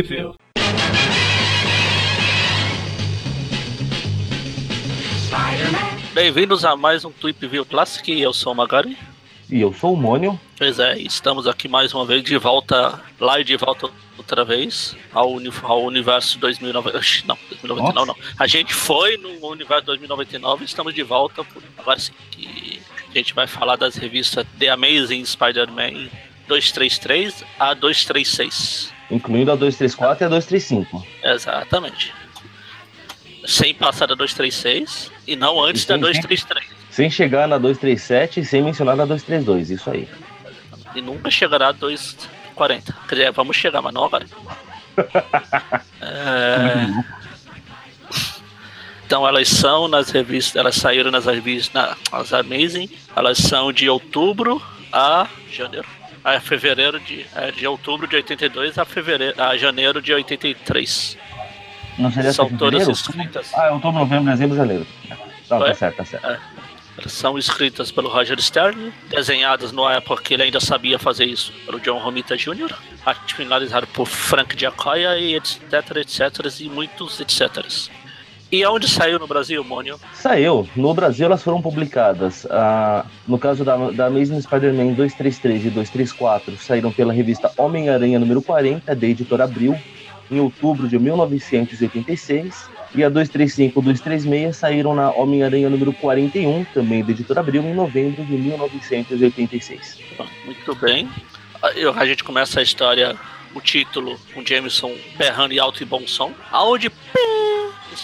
View. Bem-vindos a mais um Tweep View Classic. Eu sou o Magari. E eu sou o Mônio. Pois é, estamos aqui mais uma vez de volta, lá e de volta outra vez ao, uni ao universo 2099. Não, 2099 Nossa. não. A gente foi no universo 2099 e estamos de volta. Por... Agora sim, que a gente vai falar das revistas The Amazing Spider-Man 233 a 236. Incluindo a 234 e a 235. Exatamente. Sem passar da 236 e não antes e da 233. Sem chegar na 237 e sem mencionar na 232, isso aí. E nunca chegará a 240. Quer dizer, vamos chegar, mas não agora. é... Então elas são nas revistas, elas saíram nas revistas, nas Amazing, elas são de outubro a janeiro. A fevereiro de, é, de outubro de 82 a fevereiro a janeiro de 83. Não seria São todas escritas. Ah, é outubro, novembro, dezembro, janeiro. Não, tá certo, tá certo. É. São escritas pelo Roger Stern, desenhadas na época que ele ainda sabia fazer isso, pelo John Romita Jr., finalizado por Frank Giacoya e etc, etc, e muitos etc. E aonde saiu no Brasil, Mônio? Saiu. No Brasil elas foram publicadas. Ah, no caso da, da Amazing Spider-Man 233 e 234, saíram pela revista Homem-Aranha número 40, da editora Abril, em outubro de 1986. E a 235 e 236 saíram na Homem-Aranha número 41, também da editora Abril, em novembro de 1986. Muito bem. A gente começa a história, o título, o Jameson berrando em alto e bom som. Aonde está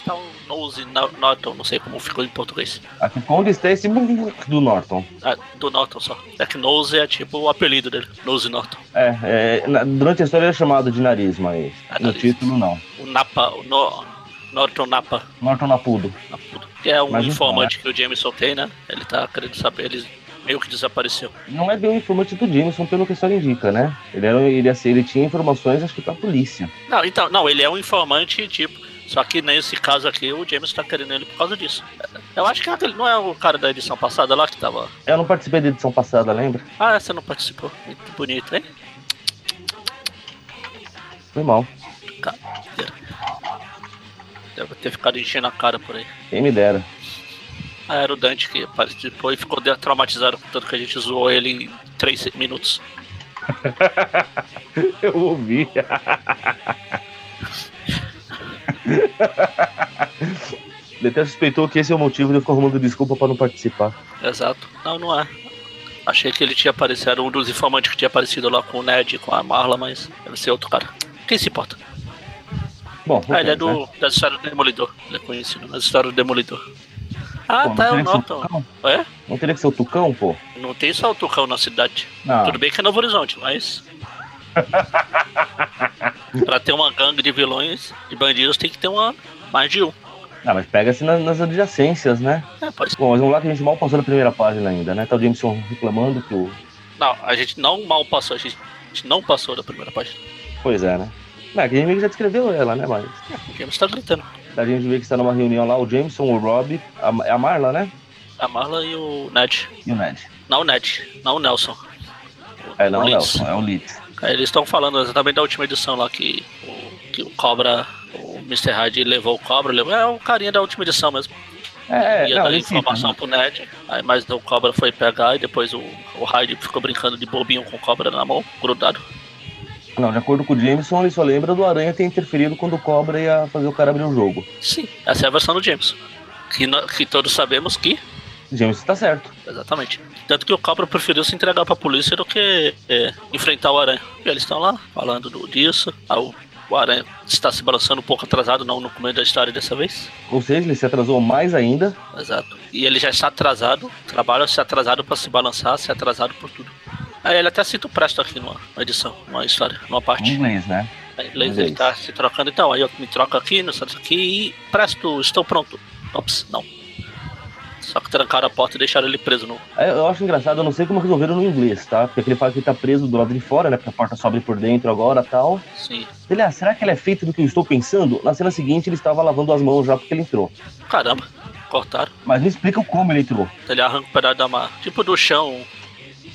o Nose Norton, não sei como ficou em português. Aqui, onde está esse do Norton? Ah, do Norton só. É que Nose é tipo o apelido dele, Nose Norton. É, é durante a história ele é chamado de nariz, mas é no título não. O Napa, o no, Norton Napa. Norton Napudo. Napudo. Que é um mas informante que o Jameson tem, né? Ele tá querendo saber, ele meio que desapareceu. Não é bem o informante do Jameson, pelo que a história indica, né? Ele, era, ele, assim, ele tinha informações, acho que pra polícia. Não, então, não, ele é um informante, tipo, só que nesse caso aqui, o James tá querendo ele por causa disso. Eu acho que aquele não é o cara da edição passada lá que tava. Eu não participei da edição passada, lembra? Ah, você não participou. Muito bonito, hein? Foi mal. Deve ter ficado enchendo a cara por aí. Quem me dera. Ah, era o Dante que participou e ficou traumatizado com tanto que a gente zoou ele em 3 minutos. Eu ouvi. Ele até suspeitou que esse é o motivo de eu ficar arrumando desculpa para não participar. Exato. Não, não é. Achei que ele tinha aparecido, um dos informantes que tinha aparecido lá com o Ned, com a Marla, mas deve ser outro cara. Quem se importa? Bom, ah, ele é do, né? da história do Demolidor. Ele é conhecido na história do Demolidor. Ah, pô, tá, é o Norton. É? Não teria que ser o Tucão, pô? Não tem só o Tucão na cidade. Não. Tudo bem que é Novo Horizonte, mas. pra ter uma gangue de vilões, de bandidos, tem que ter uma mais de um. Ah, mas pega-se nas, nas, adjacências, né? É, pode ser. Bom, mas vamos lá que a gente mal passou na primeira página ainda, né? Tá o Jameson reclamando que o. Não, a gente não mal passou, a gente, a gente não passou da primeira página. Pois é, né? Não, é que a gente já descreveu ela, né, mas. É, o Jameson tá gritando. A gente vê que está numa reunião lá, o Jameson, o Rob, a, é a Marla, né? A Marla e o Ned. E o Ned. Não o Ned, não o Nelson. É, não o, o Nelson, é o Leeds. Eles estão falando exatamente da última edição lá que o, que o Cobra, o Mr. Hyde levou o Cobra, levou, é o carinha da última edição mesmo. É, ia dar informação fica, né? pro Ned, aí, mas o Cobra foi pegar e depois o, o Hyde ficou brincando de bobinho com o Cobra na mão, grudado. Não, de acordo com o Jameson, ele só lembra do Aranha ter interferido quando o Cobra ia fazer o cara abrir o jogo. Sim, essa é a versão do Jameson. Que, que todos sabemos que James está certo. Exatamente. Tanto que o Cobra preferiu se entregar para a polícia do que é, enfrentar o Aranha. E eles estão lá falando do, disso. Ah, o, o Aranha está se balançando um pouco atrasado, não no começo da história dessa vez. Ou seja, ele se atrasou mais ainda. Exato. E ele já está atrasado, trabalha se atrasado para se balançar, se atrasado por tudo. Aí ele até cita o Presto aqui numa, edição, numa história, numa parte. Em inglês, né? Em inglês ele está se trocando, então. Aí eu me troco aqui, no aqui e Presto, estou pronto. Ops, não. Só que trancaram a porta e deixaram ele preso no. É, eu acho engraçado, eu não sei como resolveram no inglês, tá? Porque ele fala que ele tá preso do lado de fora, né? Porque a porta sobe por dentro agora tal. Sim. Ele, ah, será que ele é feito do que eu estou pensando? Na cena seguinte ele estava lavando as mãos já porque ele entrou. Caramba, cortaram. Mas me explica como ele entrou. Ele arranca um pedaço da mar. Tipo do chão,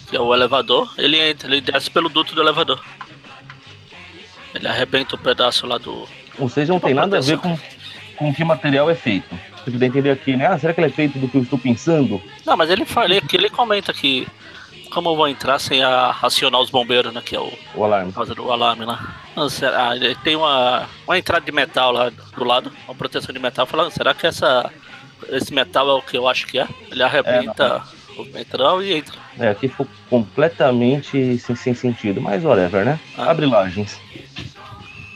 que é o elevador, ele entra, ele desce pelo duto do elevador. Ele arrebenta o um pedaço lá do. Ou seja, não tem nada a ver com, com que material é feito. Você pode entender aqui, né? Ah, será que ele é feito do que eu estou pensando? Não, mas ele fala que ele comenta que como eu vou entrar sem a, acionar os bombeiros, né? Que é o, o alarme. Do alarme lá. Não, será, ah, ele tem uma, uma entrada de metal lá do lado, uma proteção de metal. Falando, será que essa, esse metal é o que eu acho que é? Ele arrebenta é, o metal e entra. É, aqui ficou completamente sem, sem sentido, mas whatever, né? Ah. Abre lagens.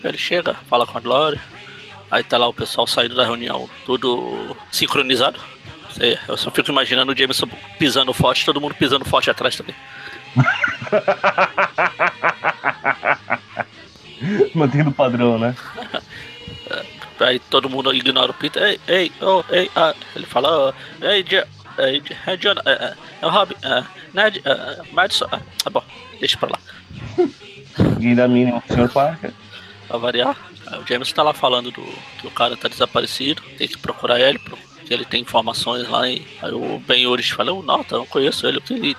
Ele chega, fala com a Glória. Aí tá lá o pessoal saindo da reunião, tudo sincronizado. Eu só fico imaginando o Jameson pisando forte, todo mundo pisando forte atrás também. Mantendo o padrão, né? Aí todo mundo ignora o Peter. Ei, ei, oh, ei, ah. ele fala, oh, ei, ei, é John, é, é, é o Rob, é, Ned, é, Madison, ah, tá bom, deixa pra lá. Ninguém dá mínimo pro Sr. Parker. Pra variar, o James tá lá falando do que o cara tá desaparecido, tem que procurar ele, que ele tem informações lá. E aí o Ben Urich fala, eu não, não conheço ele. O que,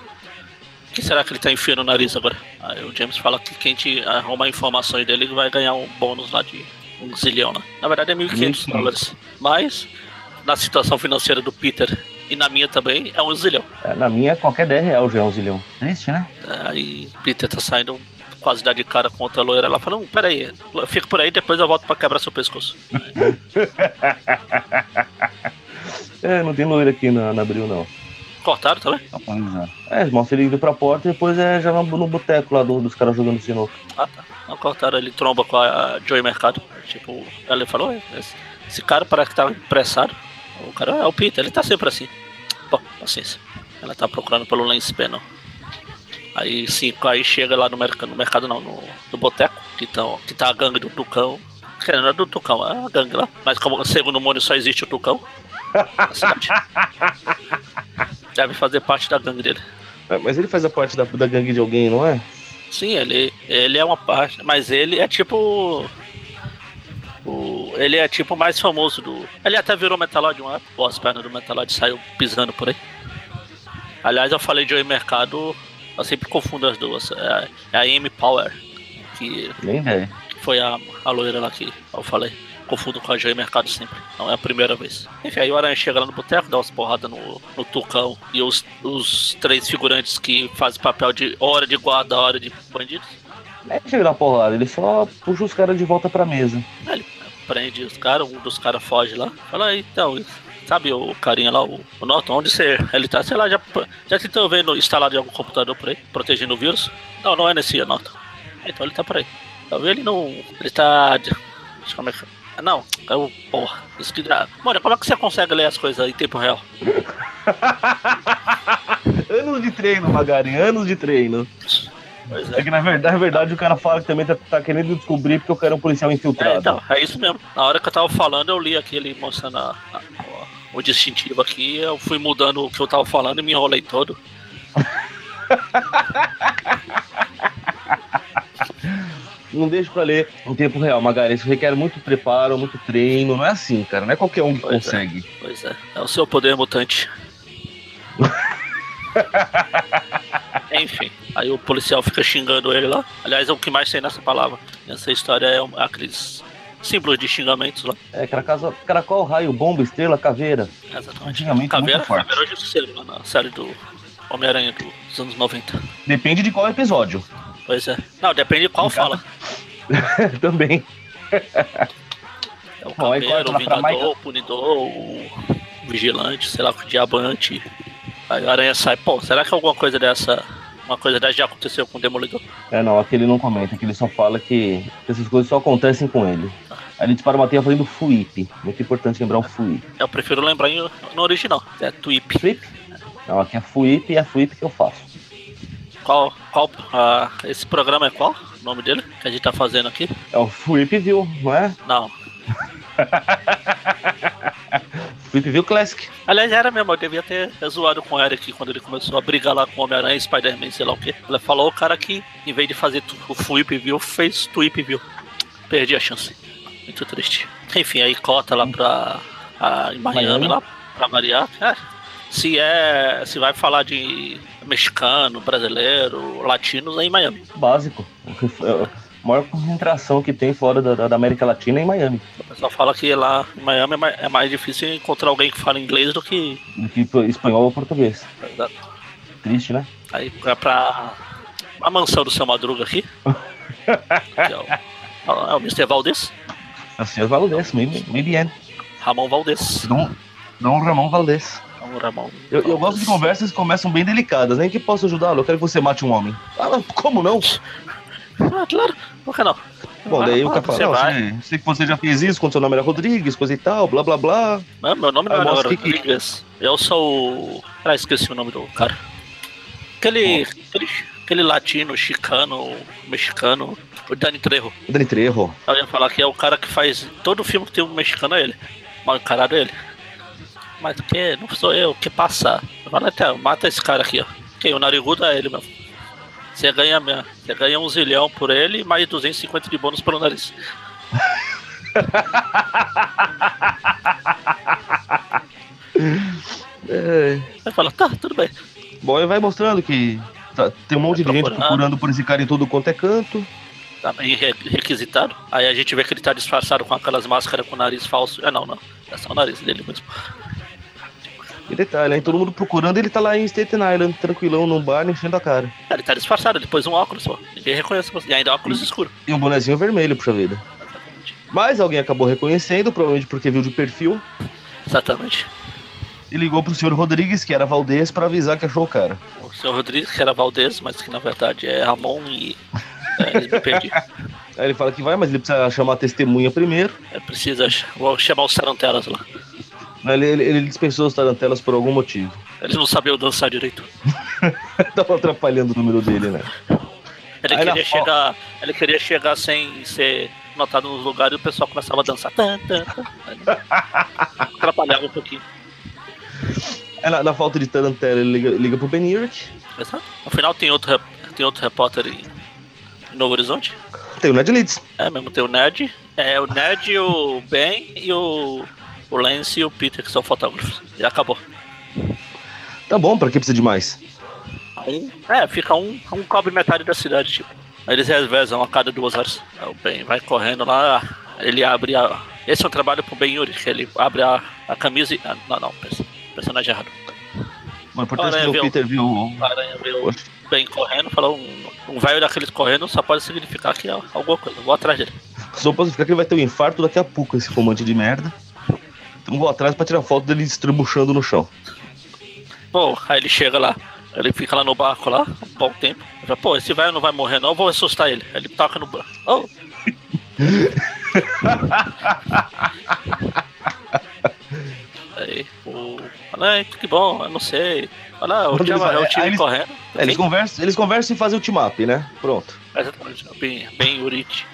que será que ele tá enfiando o nariz agora? Aí o James fala que quem te arruma informações dele vai ganhar um bônus lá de um zilhão, né? Na verdade é 1.500 dólares. Mas, na situação financeira do Peter e na minha também, é um zilhão. É, na minha, qualquer 10 reais já é um zilhão. Triste, né? Aí Peter tá saindo quase dar de cara com outra loira. Ela fala, não, peraí, fica por aí, depois eu volto pra quebrar seu pescoço. É, não tem loira aqui na, na Abril, não. Cortaram também? É, mostra ele indo pra porta e depois é já no, no boteco lá do, dos caras jogando sinuca. Ah, tá. Não cortaram, ele tromba com a Joey Mercado. Tipo, ela falou, esse, esse cara parece que tá apressado. O cara é o Peter, ele tá sempre assim. Bom, paciência. Ela tá procurando pelo Lance Panel. Aí sim, aí chega lá no mercado, no mercado não, no, no boteco, que, tão, que tá a gangue do Tucão. Que não é do Tucão, é a gangue lá. Mas como segundo o Mônio só existe o Tucão. Deve fazer parte da gangue dele. É, mas ele faz a parte da, da gangue de alguém, não é? Sim, ele, ele é uma parte, mas ele é tipo. O, ele é tipo mais famoso do. Ele até virou Metalod um época, as pernas do Metalod saiu pisando por aí. Aliás, eu falei de Oi Mercado, eu sempre confundo as duas. É, é a Amy Power, que, é. foi a, a loira lá que eu falei confundo com a Joy Mercado sempre. Não é a primeira vez. Enfim, aí o Aranha chega lá no boteco, dá umas porradas no, no Tucão e os, os três figurantes que fazem papel de hora de guarda, hora de bandidos. Não é chega na porrada, ele só puxa os caras de volta pra mesa. Aí ele prende os caras, um dos caras foge lá. Fala aí, então, sabe o carinha lá, o, o Norton, onde você, ele tá, sei lá, já, já tentou ver no, instalado em algum computador por aí, protegendo o vírus? Não, não é nesse Norton. Então ele tá por aí. Vi ele não. Ele tá. Como é que. Não, eu. Porra, isso que. Mano, como é que você consegue ler as coisas em tempo real? anos de treino, Magari, anos de treino. É. é. que na verdade, na verdade o cara fala que também tá, tá, querendo descobrir porque eu quero um policial infiltrado. É, então, é isso mesmo. Na hora que eu tava falando, eu li aquele mostrando a, a, o distintivo aqui, eu fui mudando o que eu tava falando e me enrolei todo. não deixa pra ler em tempo real, Magari. Isso requer muito preparo, muito treino. Não é assim, cara. Não é qualquer um que pois é, consegue. É. Pois é. É o seu poder mutante. Enfim, aí o policial fica xingando ele lá. Aliás, é o que mais tem nessa palavra. Essa história é aqueles símbolos de xingamentos lá. É, caracol, caracol, raio, bomba, estrela, caveira. Exatamente. Antigamente caveira, muito forte. Caveira hoje na série do Homem-Aranha dos anos 90. Depende de qual episódio. Pois é. Não, depende de qual fala. Também. É o Caveiro, o Vingador, o Punidor, o Vigilante, sei lá, o Diamante. Aí a aranha sai. Pô, será que alguma coisa dessa. Uma coisa dessa já aconteceu com o Demolidor? É, não, aqui ele não comenta, aqui ele só fala que essas coisas só acontecem com ele. Ele dispara uma teia fazendo FUIP. Muito importante lembrar o FUIP. Eu prefiro lembrar no original, é TWIP. FUIP? Não, aqui é FUIP e é FUIP que eu faço. Qual, qual uh, esse programa é qual? O nome dele que a gente tá fazendo aqui? É o Flip View, não é? Não. Flip View Classic. Aliás, era mesmo, eu devia ter zoado com o Eric quando ele começou a brigar lá com o Homem-Aranha e Spider-Man, sei lá o que. Ele falou o cara que, em vez de fazer o Flip View, fez Tweep View. Perdi a chance. Muito triste. Enfim, aí cota lá pra a, em Miami, Miami, lá, pra variar. É, se é. Se vai falar de mexicano, brasileiro, latinos é em Miami. Básico. maior concentração que tem fora da, da América Latina é em Miami. O pessoal fala que lá em Miami é mais, é mais difícil encontrar alguém que fala inglês do que. Do que espanhol ou português. Exato. Triste, né? Aí é pra a mansão do seu Madruga aqui. que é, o, é o Mr. Valdez. É o senhor Valdez, muito, muito bem. Ramon Valdez. Dom, Dom Ramon Valdez. Dom Ramon. Eu, eu gosto de conversas que começam bem delicadas. Nem que posso ajudá-lo. Eu quero que você mate um homem. Ah, como não? Ah, claro. Por que não? Bom, daí o cara fala, não, sei, que você já fez isso quando seu nome era Rodrigues, coisa e tal, blá blá blá. Não, meu nome não era mostra que- Rodrigues. Eu sou o... Ah, esqueci o nome do cara. Aquele... Aquele, aquele latino, chicano, mexicano, o Dani Trejo. Dani Trejo. Eu ia falar que é o cara que faz todo filme que tem um mexicano é ele. Mal encarado é ele. Mas que não sou eu, que passa? Fala até, mata esse cara aqui, ó. Quem? O narigudo é ele mesmo. Você ganha, você ganha um zilhão por ele e mais 250 de bônus pelo nariz. É. Aí fala, tá, tudo bem. Bom, ele vai mostrando que tá- tem um monte de gente procurando. procurando por esse cara em todo quanto é canto. Tá bem re- requisitado. Aí a gente vê que ele tá disfarçado com aquelas máscaras com o nariz falso. É não, não. É só o nariz dele mesmo. E detalhe, hein? Todo mundo procurando, ele tá lá em Staten Island, tranquilão, num bar, enchendo a cara. Ah, Ele tá disfarçado, ele pôs um óculos só. Ninguém reconhece você. E ainda óculos escuro. E um bonezinho vermelho, puxa vida. Exatamente. Mas alguém acabou reconhecendo, provavelmente porque viu de perfil, Exatamente. e ligou pro senhor Rodrigues, que era Valdez, pra avisar que achou o cara. O senhor Rodrigues, que era Valdez, mas que na verdade é Ramon e. É, perdi. Aí ele fala que vai, mas ele precisa chamar a testemunha primeiro. É, precisa. Vou chamar os tarantelas lá. Ele, ele, ele dispensou os tarantelas por algum motivo. Eles não sabiam dançar direito. Tava atrapalhando o número dele, né? Ele Aí queria fo- chegar. Ele queria chegar sem ser notado nos lugares e o pessoal começava a dançar. Tan, tan, tan. Aí, Atrapalhava um pouquinho. Aí na, na falta de tarantela, ele liga, liga pro Ben Urich. Exato. No final tem outro, tem outro repórter em Novo Horizonte. Tem o Ned Leeds. É mesmo, tem o Ned. É o Ned, o Ben e o. O Lance e o Peter, que são fotógrafos. E acabou. Tá bom, pra que precisa de mais? Um, é, fica um, um cobre metade da cidade, tipo. Aí eles revezam a cada duas horas. Aí o Ben vai correndo lá, ele abre a. Esse é um trabalho pro Ben Yuri, que ele abre a, a camisa e. ah, não, não, perso- personagem errado. O importante é que o. Peter viu. o- O o Ben correndo, falou: um, um velho daqueles correndo só pode significar que é alguma coisa. Vou atrás dele. Só posso ficar que ele vai ter um infarto daqui a pouco, esse fumante de merda. Então vou atrás pra tirar foto dele estrebuchando no chão. Pô, aí ele chega lá, ele fica lá no barco lá, um bom tempo. Fala, Pô, esse velho não vai morrer não, eu vou assustar ele. Ele toca no barco. Oh. aí, o. Fala, "Ai, que bom, eu não sei. Fala, o time, é eles- correndo. É, eles, conversam, eles conversam e fazem o team-up, né? Pronto. Exatamente, bem, bem Urich,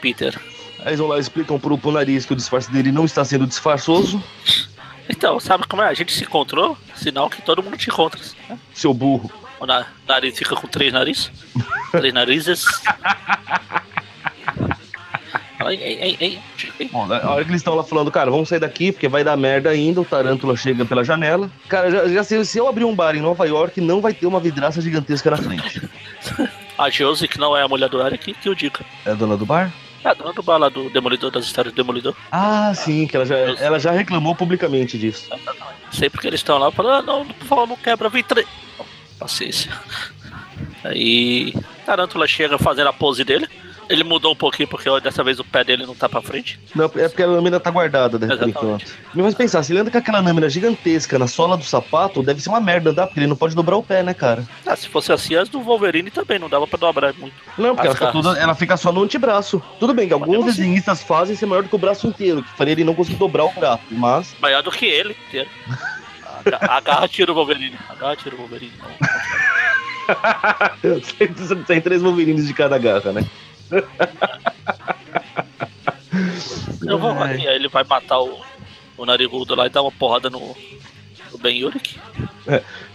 Peter. Aí eles vão lá e explicam pro, pro nariz que o disfarce dele não está sendo disfarçoso. Então, sabe como é? A gente se encontrou, sinal que todo mundo te encontra. né? Seu burro. O na- nariz fica com três narizes. três narizes. Ei, ei, ei. Bom, na hora que eles estão lá falando, cara, vamos sair daqui porque vai dar merda ainda, o Tarântula chega pela janela. Cara, já, já sei, se eu abrir um bar em Nova York, não vai ter uma vidraça gigantesca na frente. A Josie, que não é a mulher do Eric, que o diga. É a dona do bar? É a dona do bar lá do Demolidor, das histórias do Demolidor. Ah, sim, que ela já, ela já reclamou publicamente disso. Sempre que eles estão lá, falam, ah, não, por favor, não quebra, vem. Bom, Paciência. Aí, Tarântula chega fazendo a pose dele. Ele mudou um pouquinho, porque dessa vez o pé dele não tá pra frente. Não, é porque a lâmina tá guardada, né, por enquanto. Me faz pensar, se ele anda com aquela lâmina gigantesca na sola do sapato, deve ser uma merda andar, porque ele não pode dobrar o pé, né, cara? Ah, se fosse assim, as do Wolverine também, não dava pra dobrar muito. Não, porque ela fica, toda, ela fica só no antebraço. Tudo bem que alguns desenhistas fazem ser maior do que o braço inteiro, que faria ele não conseguir dobrar o braço, mas... Maior do que ele inteiro. A ga- A garra tira o Wolverine. A garra tira o Wolverine. Não. Tem três Wolverines de cada garra, né? Eu vou aqui, aí ele vai matar o, o narigudo lá e dar uma porrada no, no Ben Yurik.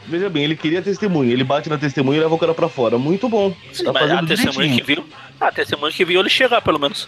Veja bem, ele queria testemunha, ele bate na testemunha e leva o cara pra fora. Muito bom. Sim, tá mas a testemunha que viu. A testemunha que viu ele chegar, pelo menos.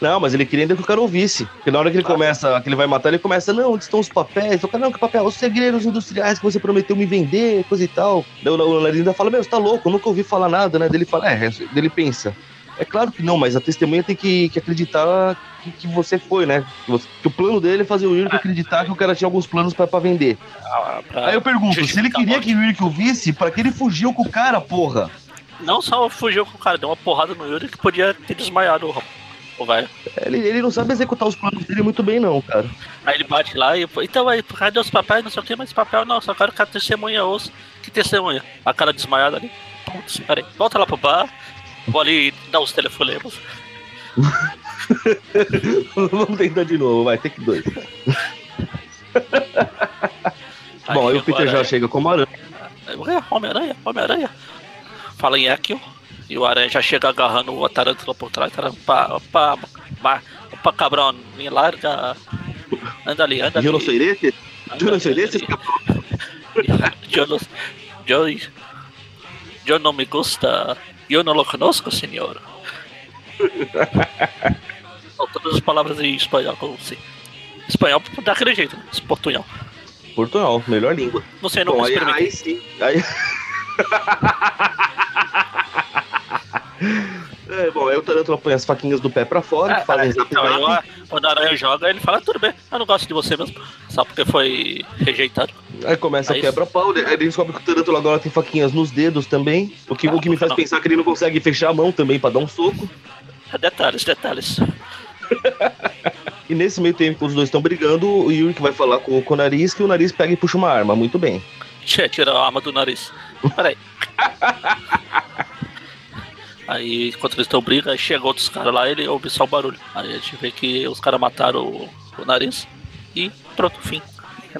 Não, mas ele queria ainda que o cara ouvisse. Porque na hora que ele Ah. começa, que ele vai matar, ele começa, não, onde estão os papéis? O cara, não, que papel? Os segredos industriais que você prometeu me vender, coisa e tal. Daí o ainda fala, meu, você tá louco, eu nunca ouvi falar nada, né? Ele fala, é, ele pensa. É claro que não, mas a testemunha tem que, que acreditar que, que você foi, né? Que, você- que o plano dele é fazer o Yurik acreditar que o cara tinha alguns planos pra, pra vender. Ah, pra Aí eu pergunto, se ele queria que o Yurik o visse, pra que ele fugiu com o cara, porra? Não só fugiu com o cara, deu uma porrada no Yuri que podia ter desmaiado o, velho. Ele, ele não sabe executar os planos dele muito bem, não, cara. Aí ele bate lá e. Então aí, cadê os papéis? Não sei o que, mas papel não, só quero que a testemunha ouça. Que testemunha? A cara desmaiada ali. Putz, peraí. Volta lá pro bar. Vou ali dar os telefonemas. Vamos tentar de novo, vai, tem que dois. Bom, aí o Peter já Aranha. chega como aranha. Aí, "Ué, Homem-Aranha, Homem-Aranha. Fala em Ekio. E o Aranha já chega agarrando a tarântula por trás. Tarântula, opa, opa, opa, opa, cabrão, me larga. Anda ali, anda ali. Eu não sei desse? Eu não sei desse? eu não me gusta. Eu não lo conozco, senhor. Todas as palavras em espanhol, como se. Espanhol daquele jeito, né? Portunhol. Portunhol, melhor língua. Você não Bom, aí, aí sim. Aí... É, bom, aí o Tarântula põe as faquinhas do pé pra fora, É, fazem é, zap então, zap. ó, quando a aranha joga, ele fala, tudo bem, eu não gosto de você mesmo. Só porque foi rejeitado. Aí começa Aí- o quebra-pau, né? aí ele descobre que o Tarântula agora tem faquinhas nos dedos também. O que, Ah, o que me faz não. pensar que ele não consegue fechar a mão também pra dar um soco. É detalhes, detalhes. E nesse meio tempo que os dois estão brigando, o Yuri que vai falar com, com o nariz, que o nariz pega e puxa uma arma. Muito bem. Tira, tira a arma do nariz. Peraí. Aí, enquanto eles estão brigando, aí chegam outros caras lá ele ouve só o barulho. Aí a gente vê que os caras mataram o, o nariz e pronto, fim.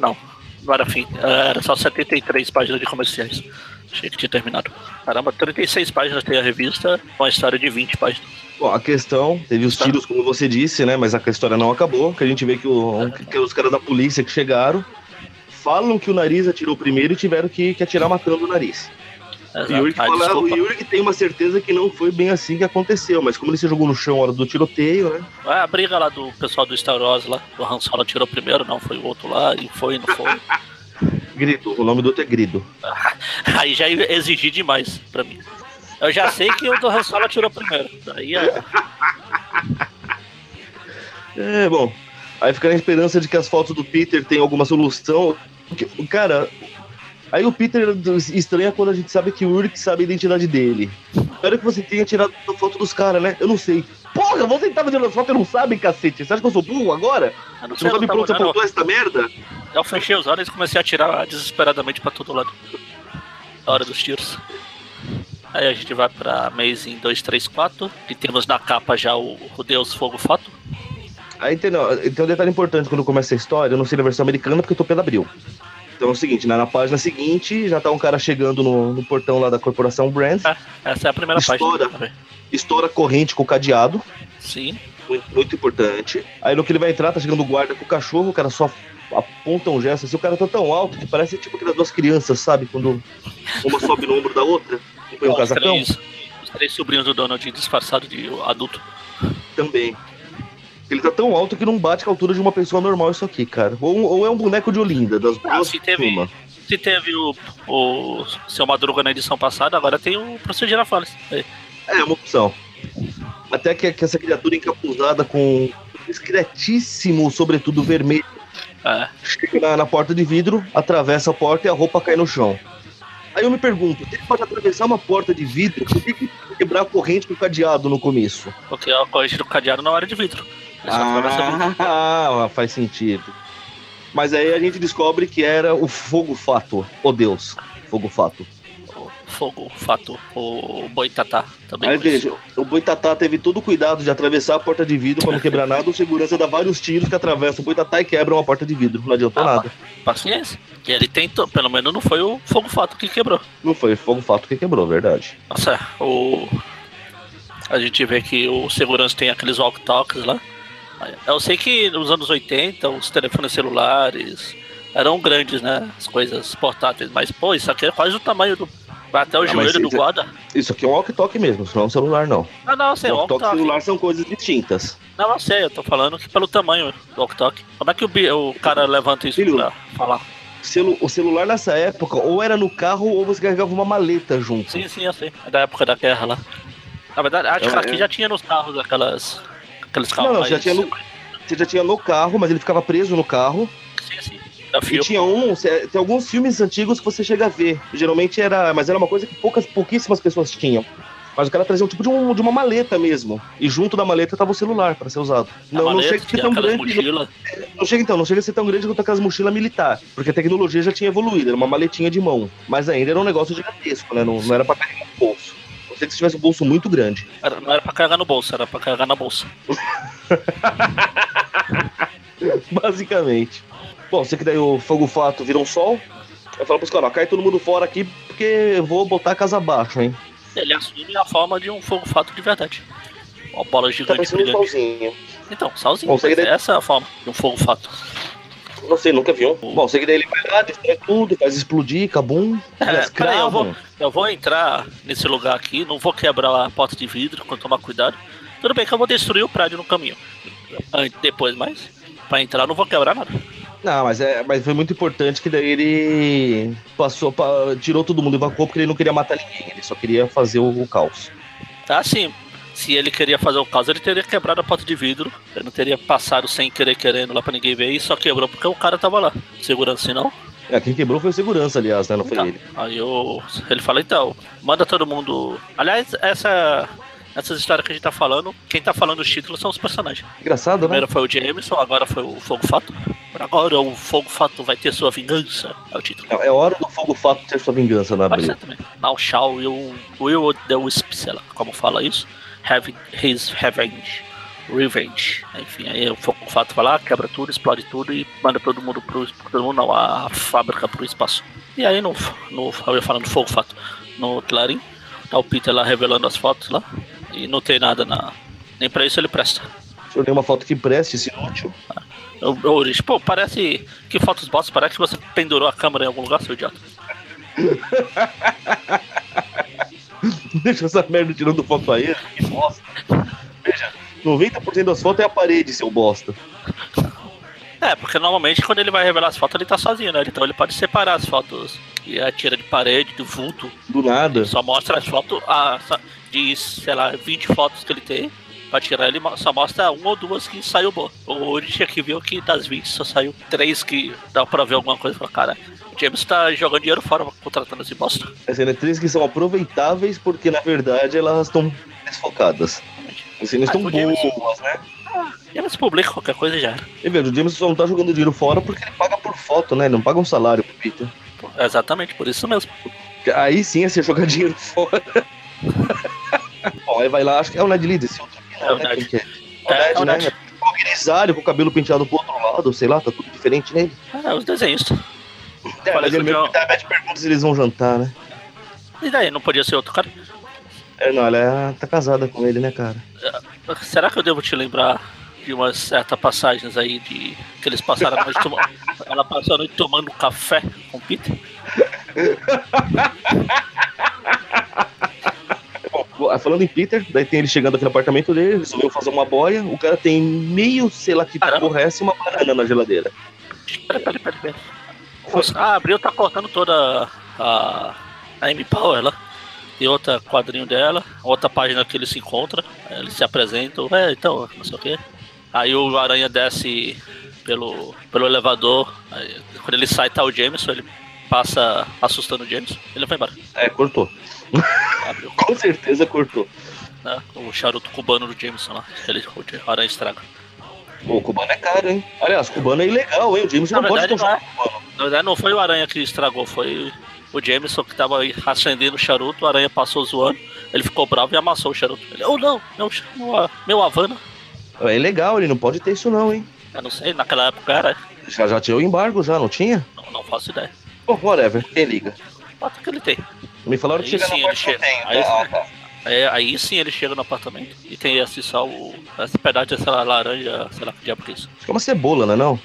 Não, não era fim. Era só 73 páginas de comerciais. Achei que tinha terminado. Caramba, 36 páginas tem a revista, com uma história de 20 páginas. Bom, a questão, teve os Tá. tiros, como você disse, né? Mas a história não acabou. Que a gente vê que, o, que os caras da polícia que chegaram falam que o nariz atirou primeiro e tiveram que, que atirar matando o nariz. O Exato. Yuri, que Aí, fala, o. Yuri que tem uma certeza que não foi bem assim que aconteceu, mas como ele se jogou no chão na hora do tiroteio, né? É a briga lá do pessoal do Star Wars lá. O Han Solo tirou primeiro, não foi o outro lá, e foi, não foi. Grito, o nome do outro é Grido. Aí já exigi demais pra mim. Eu já sei que o do Han Solo tirou primeiro. Daí é. É, bom. Aí fica na esperança de que as fotos do Peter tenham alguma solução. Cara, aí o Peter estranha quando a gente sabe que o Ulrich sabe a identidade dele. Espero que você tenha tirado a foto dos caras, né? Eu não sei. Porra, você tava tirando foto e não sabe, cacete. Você acha que eu sou burro agora? Eu não Você não sabe eu pra onde você tava olhando. apontou essa merda? Eu fechei os olhos e comecei a atirar desesperadamente pra todo lado. Na hora dos tiros. Aí a gente vai pra Amazing 234, e temos na capa já o, o Deus Fogo Fato. Aí tem, não, tem um detalhe importante quando começa a história, eu não sei na versão americana porque eu tô pela abril. Então é o seguinte, né, na página seguinte já tá um cara chegando no, no portão lá da corporação Brand, É, essa é a primeira Estoura. página. estoura a corrente com o cadeado, Sim. muito, muito importante. Aí no que ele vai entrar, tá chegando o guarda com o cachorro, o cara só aponta um gesto assim, o cara tá tão alto que parece tipo aquelas duas crianças, sabe? Quando uma sobe no ombro da outra e põe um os, casacão. três, os três sobrinhos do Donald disfarçado de adulto. Também. Ele tá tão alto que não bate com a altura de uma pessoa normal isso aqui, cara. Ou, ou é um boneco de Olinda, das Ah, duas se teve, uma. se teve o, o seu Madruga na edição passada, agora tem o Professor Girafales. É, É uma opção. Até que, que essa criatura encapuzada com um discretíssimo, sobretudo vermelho, é. chega na, na porta de vidro, atravessa a porta e a roupa cai no chão. Aí eu me pergunto, se ele pode atravessar uma porta de vidro, por que, que quebrar a corrente com o cadeado no começo? Porque a corrente do cadeado não era de vidro. Atravessa vidro. Ah, faz sentido. Mas aí a gente descobre que era o fogo fato. Oh Deus, fogo fato. O Fogo, fato, o Boitatá também. Aí veja, o Boitatá teve todo o cuidado de atravessar a porta de vidro pra não quebrar nada. O segurança dá vários tiros que atravessam o Boitatá e quebram a porta de vidro. Não adiantou Ah, nada. Paciência. E ele tentou, pelo menos não foi o Fogo Fato que quebrou. Não foi fogo fato que quebrou, verdade. Nossa, o. A gente vê que o segurança tem aqueles walk-talks lá. Eu sei que nos anos 80 os telefones celulares eram grandes, né? As coisas portáteis, mas pô, isso aqui é quase o tamanho do. Vai até o Ah, joelho do isso- guarda. Isso aqui é um walk-talk mesmo, isso não é um celular, não. Ah, não, sei, walk-talk e walk-talk. celular são coisas distintas. Não, eu sei, eu tô falando que pelo tamanho do walk-talk. Como é que o, o cara levanta isso Filho. pra falar? Celu- o celular nessa época, ou era no carro, ou você carregava uma maleta junto. Sim, sim, eu sei. É da época da guerra lá. Na verdade, acho Eu- que aqui eu- já tinha nos carros aquelas. Aqueles carros. Não, não, já tinha você já tinha no carro, mas ele ficava preso no carro. Sim, sim. E tinha um, tem alguns filmes antigos que você chega a ver. Geralmente era, mas era uma coisa que poucas, pouquíssimas pessoas tinham. Mas o cara trazia um tipo de, um- de uma maleta mesmo. E junto da maleta tava o celular para ser usado. Não, não maleta, chega a ser tão grande. mochilas. Não chega então, não chega a ser tão grande quanto aquelas mochilas militar. Porque a tecnologia já tinha evoluído, era uma maletinha de mão. Mas ainda era um negócio gigantesco, né? Não, não era pra carregar ser que você tivesse um bolso muito grande. Era- não era pra carregar no bolso, era pra carregar na bolsa. Basicamente. Bom, sei que daí o fogo fato vira um sol. Eu falo pros caras, ó, cai todo mundo fora aqui porque eu vou botar a casa abaixo, hein? Ele assume a forma de um fogo fato de verdade. Uma bola Tá gigante um brilhante. solzinho. Então, daí- essa é a forma de um fogo fato. Não sei, nunca vi um. Bom, sei que daí ele vai lá, destrói tudo, faz explodir, cabum. É, peraí, eu vou, eu vou entrar nesse lugar aqui, não vou quebrar a porta de vidro, quando tomar cuidado. Tudo bem que eu vou destruir o prédio no caminho. Antes- Depois mais. Pra entrar, não vou quebrar nada. Não, mas, é, mas foi muito importante que daí ele passou, pa- tirou todo mundo, evacuou porque ele não queria matar ninguém, ele só queria fazer o, o caos. Tá assim. Se ele queria fazer o caso, ele teria quebrado a porta de vidro. Ele não teria passado sem querer querendo lá pra ninguém ver e só quebrou porque o cara tava lá. Segurança, não. É, quem quebrou foi o segurança, aliás, né? Não foi Tá. ele. Aí eu, ele fala, então, manda todo mundo. Aliás, essa, essas histórias que a gente tá falando, quem tá falando os títulos são os personagens. Engraçado, né? Primeiro foi o Jameson, agora foi o Fogo Fato. Agora o Fogo Fato vai ter sua vingança, é o título. É é hora do fogo fato ter sua vingança na Pode abril. ser também. Now shall will the wisp, sei lá, como fala isso, have his revenge. Revenge. Enfim, aí o Fato vai lá, quebra tudo, explode tudo e manda todo mundo pro. Todo mundo não, a fábrica pro espaço. E aí no. no eu ia falando do Fogo Fato. No Clarim, tá o Peter lá revelando as fotos lá. E não tem nada na. Nem pra isso ele presta. Se eu ler uma foto que preste, esse inútil. Eu, eu, pô, parece. Que fotos bosta, parece que você pendurou a câmera em algum lugar, seu idiota. Deixa essa merda tirando foto aí, que bosta. Veja, 90% das fotos é a parede, seu bosta. É, porque normalmente quando ele vai revelar as fotos ele tá sozinho, né? Então ele pode separar as fotos e a tira de parede, do vulto. Do nada. Só mostra as fotos, a, de, sei lá, 20 fotos que ele tem. Pra tirar ele só mostra uma ou duas que saiu boa. Hoje tinha que ver que das 20 só saiu três que dá pra ver alguma coisa falar, cara, o James tá jogando dinheiro fora contratando esse bosta. As três que são aproveitáveis porque, na verdade, elas estão desfocadas. Assim, não Ah, estão o boas, né? James publica qualquer coisa já. E veja, o James só não tá jogando dinheiro fora porque ele paga por foto, né? Ele não paga um salário pro Peter. Exatamente, por isso mesmo. Aí sim é você jogar dinheiro fora. Bom, aí vai lá, acho que é o Ned Leeds, esse outro É o né? Que é? É, É, é o grisalho com o cabelo penteado pro outro lado, sei lá, tá tudo diferente nele. É, os desenhistas. É, Falei mas ele que o mesmo John- tá, mete pergunta se eles vão jantar, né? E daí, não podia ser outro cara? É, não, ela é- tá casada com ele, né, cara? Será que eu devo te lembrar de umas certas passagens aí de que eles passaram a noite tomando. Ela passou a noite tomando café com o Peter? Bom, falando em Peter, daí tem ele chegando aqui no apartamento dele, resolveu fazer uma boia. O cara tem meio, sei lá que Caramba. porra é essa, uma banana na geladeira. Peraí, peraí, peraí. peraí. Ah, a Abril tá cortando toda a, a Amy Power lá. E outra quadrinho dela, outra página que eles se encontram, aí eles se apresentam, é, então, não sei o quê. Aí o Aranha desce pelo, pelo elevador, aí, quando ele sai tá o Jameson, ele passa assustando o Jameson, ele vai embora. É, cortou. Com certeza cortou. né, o charuto cubano do Jameson lá, ele, o Aranha estraga. O cubano é caro, hein? Aliás, cubano é ilegal, hein? O James Na não pode verdade, ter um não é. cubano. Na verdade, não foi o Aranha que estragou, foi o Jameson que tava acendendo o charuto, o Aranha passou zoando, ele ficou bravo e amassou o charuto. Ele, oh não, meu, Havana. É ilegal, ele não pode ter isso não, hein? Eu não sei, naquela época era, Já, já tinha o embargo, já, não tinha? não, não faço ideia. Bom, whatever, quem liga? Bota que ele tem. Me falaram que chega sim, ele que chega. Aí tá? Ah, sim. tá. Aí, aí sim ele chega no apartamento e tem esse só o. Esse pedaço dessa laranja, sei lá que diabo que é isso. Acho que é uma cebola, não é não?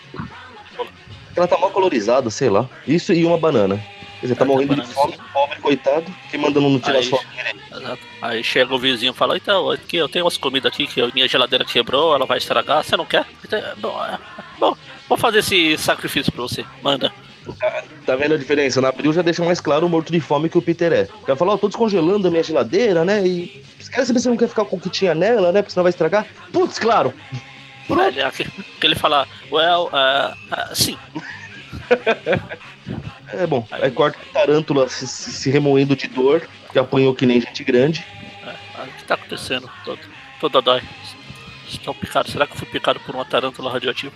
Ela tá mal colorizada, sei lá. Isso e uma banana. Quer dizer, tá É, morrendo de fome, pobre, coitado. Quem manda não tirar Aí- foto Exato. Aí chega o vizinho e fala, então, aqui eu tenho umas comidas aqui que minha geladeira quebrou, ela vai estragar, você não quer? Então, é, Bom, é, bom, vou fazer esse sacrifício pra você. Manda. Tá vendo a diferença? Na abril já deixa mais claro o morto de fome que o Peter é. O cara fala, ó, tô descongelando a minha geladeira, né? E quero saber se não quer ficar com o que tinha nela, né? Porque senão vai estragar. Putz, claro. Ele, que ele fala, well, uh, uh, sim. é bom, aí corta a tarântula se, se, remoendo de dor, que apanhou que nem gente grande. É, o que tá acontecendo? Todo dói. Estão picados. Será que eu fui picado por uma tarântula radioativa?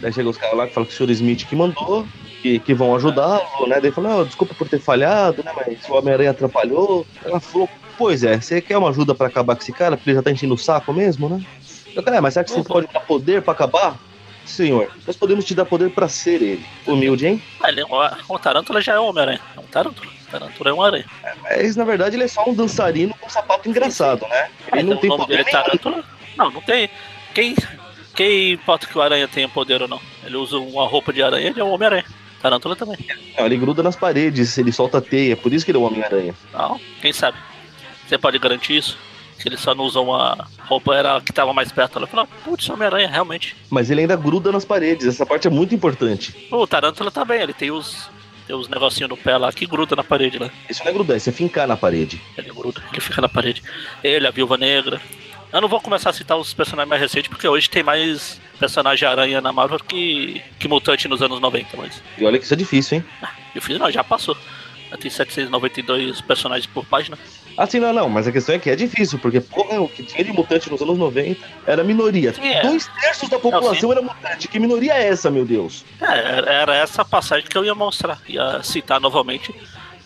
Daí chega os caras lá que falam que o senhor Smith que mandou, que, que vão ajudá-lo, né? Daí fala, desculpa por ter falhado, né? Mas o Homem-Aranha atrapalhou. Ela falou, pois é, você quer uma ajuda para acabar com esse cara? Porque ele já tá enchendo o saco mesmo, né? Eu falei, é, mas será que você pode dar poder para acabar? Senhor, nós podemos te dar poder para ser ele. Humilde, hein? Ah, ele, é o, o Tarântula já é um Homem-Aranha. É um Tarântula. Tarântula é um aranha. É, mas na verdade ele é só um dançarino com um sapato engraçado, né? Ele não tem poder. Dele é Tarântula? Não, não tem. Quem, quem importa que o aranha tenha poder ou não? Ele usa uma roupa de aranha, ele é um Homem-Aranha. Tarântula também. Não, ele gruda nas paredes, ele solta teia, por isso que ele é o Homem-Aranha. Não, quem sabe? Você pode garantir isso? que ele só não usou uma roupa era que tava mais perto. Ela falou, putz, Homem-Aranha, realmente. Mas ele ainda gruda nas paredes, essa parte é muito importante. O Tarântula também, ele tem os. Tem os negocinhos no pé lá que gruda na parede lá. Isso não é grudar, isso é fincar na parede. Ele gruda, ele fica na parede. Ele, a Viúva Negra. Eu não vou começar a citar os personagens mais recentes, porque hoje tem mais personagem aranha na Marvel que, que mutante nos anos 90, mas. E olha que isso é difícil, hein? Ah, difícil não, já passou. Tem 792 personagens por página. Assim, não, não, mas a questão é que é difícil, porque, porra, o que tinha de mutante nos anos 90 era minoria. Sim, é. Dois terços da população não, era mutante. Que minoria é essa, meu Deus? É, era essa passagem que eu ia mostrar. Ia citar novamente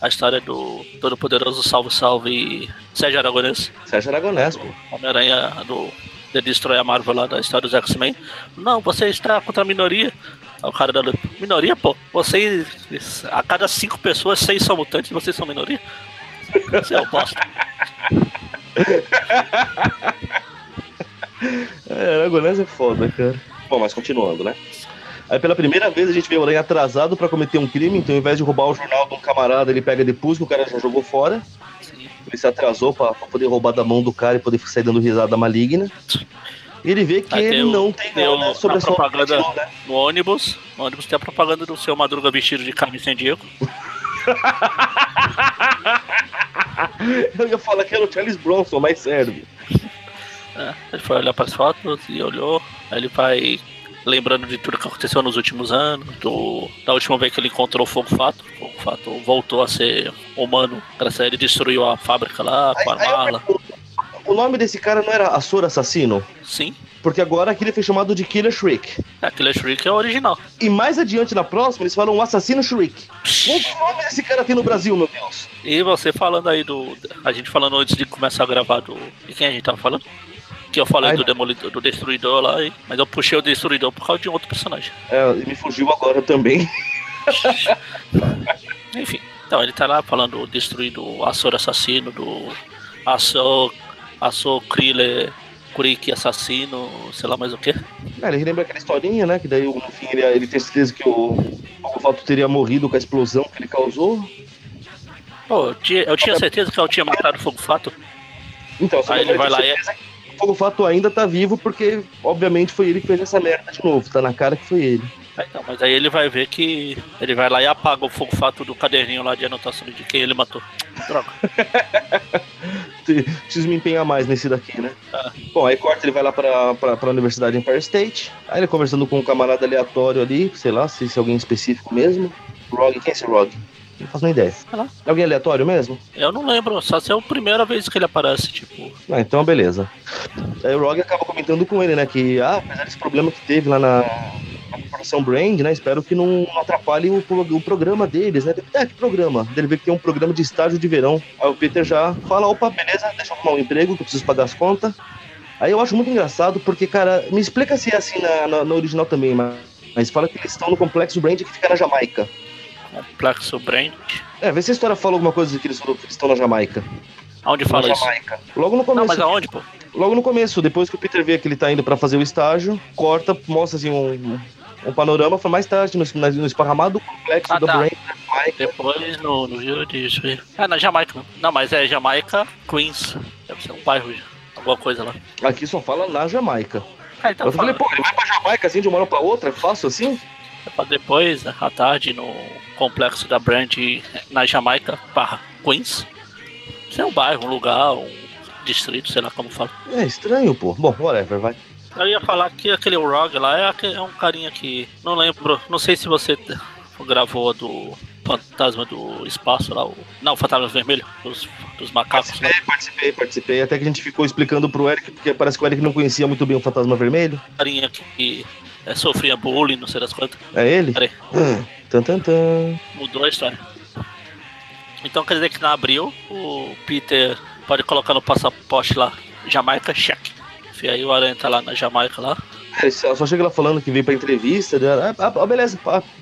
a história do Todo-Poderoso Salve Salve Sérgio Aragonês. Sérgio Aragonês, pô. Homem-Aranha do The Destroy a Marvel lá da história dos X-Men. Não, você está contra a minoria. O cara da minoria, pô. Vocês, a cada cinco pessoas, seis são mutantes e vocês são minoria? Você é o bosta. é, Aragonés é foda, cara. Bom, mas continuando, né? Aí pela primeira vez a gente vê o Aranha atrasado para cometer um crime, então ao invés de roubar o jornal de um camarada, ele pega depois que o cara já jogou fora. Ele se atrasou para poder roubar da mão do cara e poder sair dando risada maligna. E ele vê que Aí ele não tem nada sobre a propaganda né? no ônibus. No ônibus tem a propaganda do seu Madruga vestido de Carmen Sandiego. Eu ia falar que era o Charles Bronson, mas serve. É, ele foi olhar para as fotos e olhou. Aí ele vai lembrando de tudo que aconteceu nos últimos anos, do, da última vez que ele encontrou o Fogo Fato. O Fogo Fato voltou a ser humano, graças a ele destruiu a fábrica lá com a mala. O nome desse cara não era Açor Assassino? Sim. Porque agora aqui ele foi chamado de Killer Shriek. É, Killer Shriek é o original. E mais adiante na próxima, eles falam o Assassino Shriek. Qual nome esse cara tem no Brasil, meu Deus? E você falando aí do. A gente falando antes de começar a gravar do. De quem a gente tava falando? Que eu falei Ai, do Demolidor, do Destruidor lá, mas eu puxei o Destruidor por causa de um outro personagem. É, me fugiu agora também. Enfim, então ele tá lá falando o Açor Assassino, do Açor, Açor Kriller Kurik assassino, sei lá mais o que. É, ele lembra aquela historinha, né? Que daí no fim ele, ele tem certeza que o, Fato teria morrido com a explosão que ele causou. Pô, eu tinha, eu tinha certeza que eu tinha matado o Fogo Fato. Então, Aí ele vai lá e. O Fogo Fato ainda tá vivo porque, obviamente, foi ele que fez essa merda de novo. Tá na cara que foi ele. É, então, mas aí ele vai ver que ele vai lá e apaga o fogo fato do caderninho lá de anotação de quem ele matou. Droga. Preciso me empenhar mais nesse daqui, né? Ah. Bom, aí corta, ele vai lá pra, pra, pra Universidade Empire State. Aí ele conversando com um camarada aleatório ali, sei lá, se, se é alguém específico mesmo. Rog, quem é esse Rog? Não faço nem ideia. É alguém aleatório mesmo? Eu não lembro, só se é a primeira vez que ele aparece, tipo. Ah, então beleza. Aí o Rog acaba comentando com ele, né, que, ah, apesar desse problema que teve lá na, na corporação Brand, né, espero que não atrapalhe o, o programa deles, né. É, que programa? Ele vê que tem um programa de estágio de verão. Aí o Peter já fala, opa, beleza, deixa eu arrumar um emprego, que eu preciso pagar as contas. Aí eu acho muito engraçado, porque, cara, me explica se é assim na, na, na original também, mas, mas fala que eles estão no complexo Brand que fica na Jamaica. Complexo Brand. É, vê se a história fala alguma coisa que eles, que estão na Jamaica. Aonde fala na isso? Jamaica. Logo no começo. Não, mas aonde, pô? Logo no começo, depois que o Peter vê que ele tá indo para fazer o estágio, corta, mostra assim um, um panorama, foi mais tarde, no, no esparramado complexo ah, do tá. Brand. Depois no, no Rio disso aí. É, na Jamaica. Não, mas é Jamaica, Queens. Deve ser um bairro, alguma coisa lá. Aqui só fala na Jamaica. Ah, então eu falei, pô, ele vai pra Jamaica assim de uma hora pra outra? É fácil assim? Pra depois, à tarde, no complexo da Brand na Jamaica, barra Queens. Isso é um bairro, um lugar, um distrito, sei lá como fala. É estranho, pô. Bom, whatever, vai. Eu ia falar que aquele Rogue lá é, é um carinha que. Não lembro. Não sei se você gravou a do Fantasma do Espaço lá. O, não, o Fantasma Vermelho, dos, dos macacos lá. Participei, participei, participei. Até que a gente ficou explicando pro Eric, porque parece que o Eric não conhecia muito bem o Fantasma Vermelho. carinha que é, sofria bullying, não sei das quantas. É ele? Peraí, Hum, tan, tan, tan. mudou a história. Então quer dizer que na abril o Peter pode colocar no passaporte lá, Jamaica, cheque. E aí o Aranha tá lá na Jamaica lá. Ele só só chega lá falando que veio pra entrevista. né? Ah, ah, ah, beleza,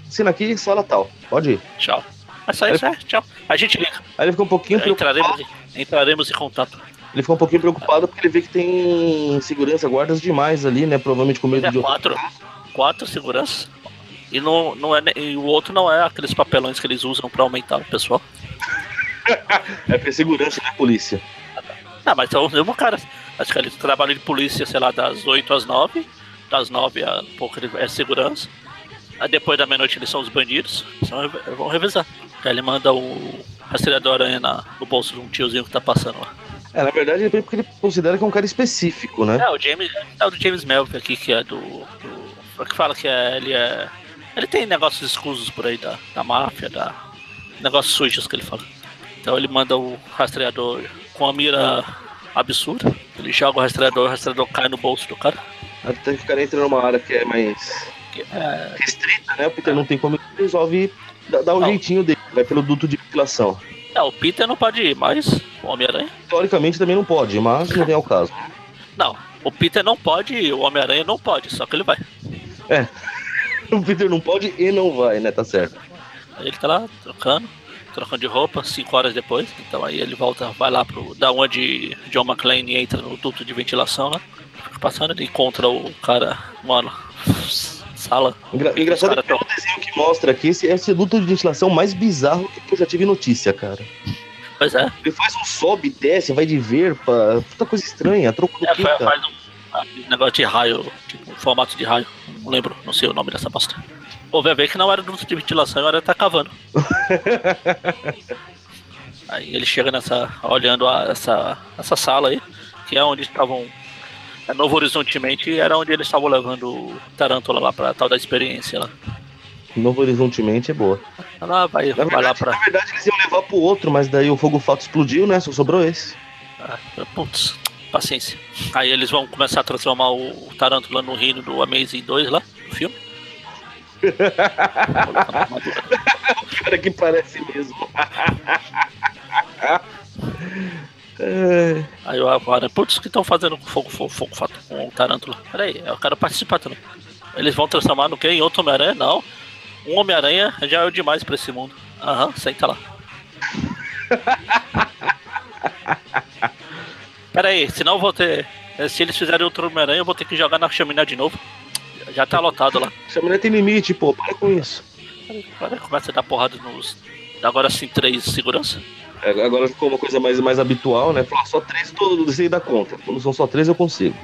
assina aqui, sala tal. Pode ir. Tchau. É só isso, é, tchau. A gente liga. Aí ele fica um pouquinho preocupado. Entraremos, em- entraremos em contato. Ele fica um pouquinho preocupado porque ele vê que tem segurança, guardas demais ali, né? Provavelmente com medo É de. quatro, quatro seguranças. E, não, não é, e o outro não é aqueles papelões que eles usam pra aumentar o pessoal. É pra segurança da polícia. Ah, mas são os mesmos caras. Acho que eles trabalham de polícia, sei lá, das 8 às 9. Das 9 a pouco ele- é segurança. Aí depois da meia-noite eles são os bandidos. São, vão revezar. Aí ele manda o rastreador aranha na, no bolso de um tiozinho que tá passando lá. É, na verdade, ele porque ele considera que é um cara específico, né? É, o James. É o James Melvin aqui, que é do. do que fala que é. Ele é. Ele tem negócios escusos por aí da, da máfia, da. Negócios sujos que ele fala. Então ele manda o rastreador com a mira absurda. Ele joga o rastreador, o rastreador cai no bolso do cara. Até que o cara entra numa área que é mais é, restrita, né? O Peter não tem como ele resolve dar, o Não. jeitinho dele. Vai pelo duto de ventilação. é, o Peter não pode ir, mas o Homem-Aranha. Teoricamente também não pode, mas não vem ao caso. Não, o Peter não pode ir, o Homem-Aranha não pode, só que ele vai. O Peter não pode e não vai, né? Tá certo. Aí ele tá lá trocando, trocando de roupa, cinco horas depois. Então aí ele volta, vai lá pro. Da onde John McClane entra no duto de ventilação lá. Fica passando, ele encontra o cara, mano, sala. Engra- engraçado é que caras o desenho que mostra aqui esse, esse duto de ventilação mais bizarro que eu já tive notícia, cara. Pois é, Ele faz um sobe, desce, vai de verpa, puta coisa estranha, troco do é quê, faz, cara? faz um negócio de raio, tipo, formato de raio. Não lembro, não sei o nome dessa bosta. Pô, vai ver que não era duto de ventilação, era tá cavando. aí ele chega nessa. olhando a- essa, essa sala aí, que é onde estavam. É Novo Horizontemente era onde eles estavam levando o Tarântula lá pra tal da experiência lá. Novo Horizontemente é boa. Ela vai, Na vai lá verdade, pra. na verdade, eles iam levar pro outro, mas daí o fogo fato explodiu, né? Só sobrou esse. Ah, Putz, paciência. Aí eles vão começar a transformar o Tarântula no reino do Amazing 2 lá, no filme. Armadura. Cara, que parece mesmo. Aí o Aranha, putz, o que estão fazendo com fogo, fogo, fogo fato com o Tarântula? Peraí, eu quero participar também. Eles vão transformar no quê? Em outro Homem-Aranha? Não. Um Homem-Aranha já é o demais pra esse mundo. Aham, senta lá. Peraí, senão eu vou ter. Se eles fizerem outro Homem-Aranha, eu vou ter que jogar na chaminé de novo. Já tá lotado lá. Chaminé tem limite, pô, para com isso. Agora começa a dar porrada nos. Agora sim, três segurança. É, Agora ficou uma coisa mais, mais habitual, né? Falar só três, todo sei dar conta. Quando são só três, eu consigo.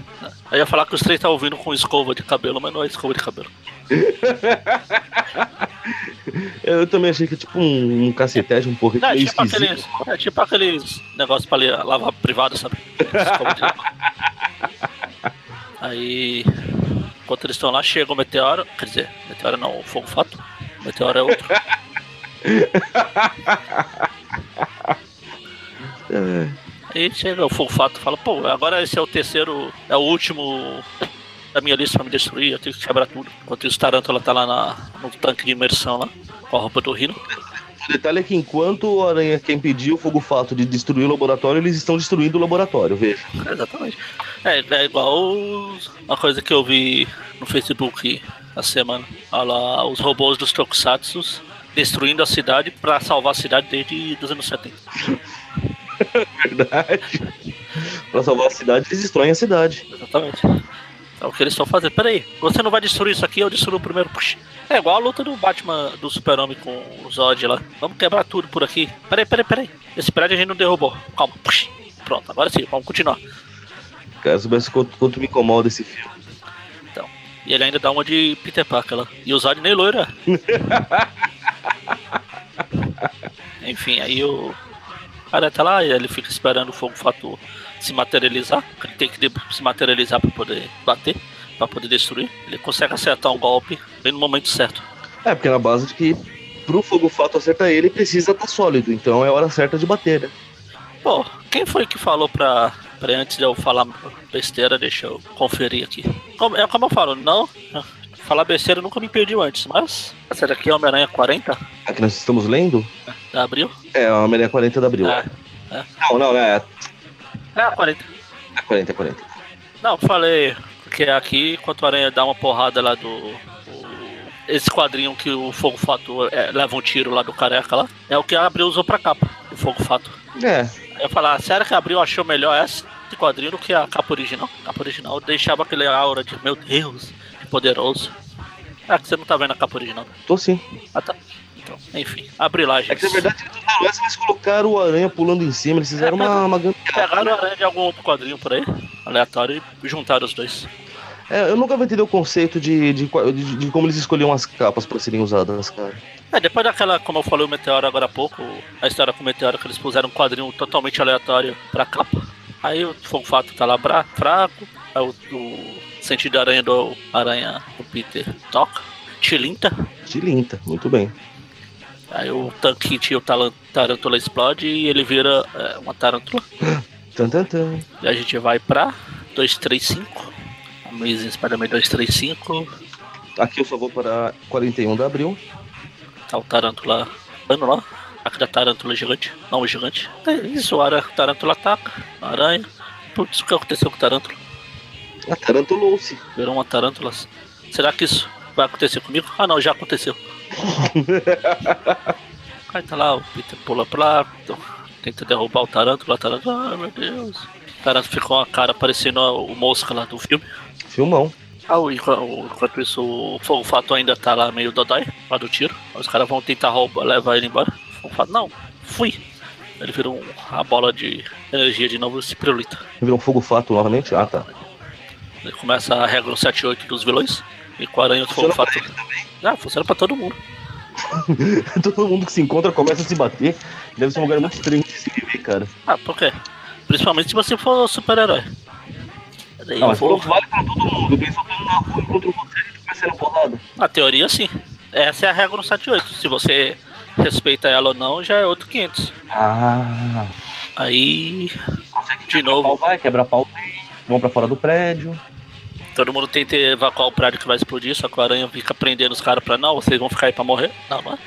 Aí ia falar que os três estavam vindo com escova de cabelo, mas não é escova de cabelo. Eu também achei que tipo um, um cacetete, um porrete Não, é tipo, aqueles, é tipo aqueles negócios pra lavar privado, sabe? De. Aí, enquanto eles estão lá, chega o meteoro. Quer dizer, meteoro não, o fogo fato. O meteoro é outro. É, Aí chega o fogo fato e fala: pô, agora esse é o terceiro, é o último da minha lista pra me destruir, eu tenho que quebrar tudo. Enquanto isso, Tarântula tá lá na, no tanque de imersão lá, com a roupa do Rino. O detalhe é que enquanto o Aranha quer impedir o fogo fato de destruir o laboratório, eles estão destruindo o laboratório, veja. Exatamente. É, é igual uma coisa que eu vi no Facebook essa semana. Olha lá, os robôs dos Tokusatsu destruindo a cidade pra salvar a cidade desde os anos 70. Verdade. pra salvar a cidade, eles destroem a cidade. Exatamente. É o que eles estão fazendo. Peraí, você não vai destruir isso aqui, eu destruo primeiro. Puxa. É igual a luta do Batman, do Super-Homem com o Zod lá. Vamos quebrar tudo por aqui. Peraí, peraí, peraí. Esse prédio a gente não derrubou. Calma. Puxa. Pronto, agora sim, vamos continuar. Cara, se soubesse quanto, quanto me incomoda esse filme. E ele ainda dá uma de Peter Parker lá. E o Zod nem loiro é. Enfim, aí o. Aí tá lá e ele fica esperando o fogo fator se materializar. Ele tem que se materializar para poder bater, para poder destruir. Ele consegue acertar um golpe bem no momento certo. É, porque na base de que pro fogo fato acertar ele, precisa estar tá sólido. Então é a hora certa de bater, né? Pô, quem foi que falou pra, pra antes de eu falar besteira, deixa eu conferir aqui. Como, é como eu falo, não. Falar besteira nunca me pediu antes, mas. Essa daqui é Homem-Aranha 40? A que nós estamos lendo? Da Abril? É, a Homem-Aranha 40 da Abril. É, é. Não, não, é. É a 40. É 40, 40. Não, falei que aqui, enquanto o Aranha dá uma porrada lá do. esse quadrinho que o Fogo Fato é, leva um tiro lá do careca lá, é o que a Abril usou pra capa, o Fogo Fato. É, eu falar, sério que abriu achou melhor esse quadrinho do que a capa original? A capa original deixava aquele aura de, meu Deus, que poderoso. Ah, que você não tá vendo a capa original. Tô sim. Ah, tá. Então, enfim, abre lá, gente. É que na verdade essa, mas colocaram o aranha pulando em cima, eles fizeram é, uma, uma Pegaram o aranha de algum outro quadrinho por aí, aleatório, e juntaram os dois. É, eu nunca vou entender o conceito de, de, de, de como eles escolhiam as capas para serem usadas, cara. É, depois daquela, como eu falei, o Meteoro agora há pouco, a história com o Meteoro, que eles puseram um quadrinho totalmente aleatório pra capa. Aí o Fato tá lá bra, fraco, aí o, o sentido aranha do aranha do Peter toca, tilinta. Tilinta, muito bem. Aí o tanque e o tarântula explode e ele vira é, uma tarântula. E a gente vai pra 235. Amazing Spider-Man 235. Aqui eu só vou para 41 de abril. Tá o Tarântula dando lá. Aquela Tarântula gigante. Não, o gigante. É isso, a Tarântula ataca. Aranha. Putz, o que aconteceu com o Tarântula? A Tarantulou-se. Virou uma Tarântula. Será que isso vai acontecer comigo? Ah, não, já aconteceu. Aí tá lá, o Peter pula pra lá. Tenta derrubar o Tarântula. O Tarântula, ah, meu Deus. O Tarântula ficou uma cara parecendo o Mosca lá do filme. Filmão. Ah, enquanto isso, o Fogo Fato ainda tá lá meio dodói, lá do tiro. Os caras vão tentar roubar, levar ele embora. O Fato, não, fui. Ele virou um, a bola de energia de novo e se pirulita. Virou um Fogo Fato novamente? Ah, tá. Ele começa a regra 7-8 dos vilões. E com aranha do Fogo Fato. Ah, funciona pra todo mundo. todo mundo que se encontra começa a se bater. Deve ser um lugar muito estranho de se viver, cara. Ah, por quê? Principalmente se você for super-herói. Não, mas vou... vale pra todo mundo. Quem só na rua encontra você e vai sendo porrada. Na teoria, sim. Essa é a regra no 78. Se você respeita ela ou não, já é outro 500. Ah. Aí. De novo. Pau vai, quebra pau, vão pra fora do prédio. Todo mundo tenta evacuar o prédio que vai explodir, só que o aranha fica prendendo os caras pra não, vocês vão ficar aí pra morrer. Não, não é.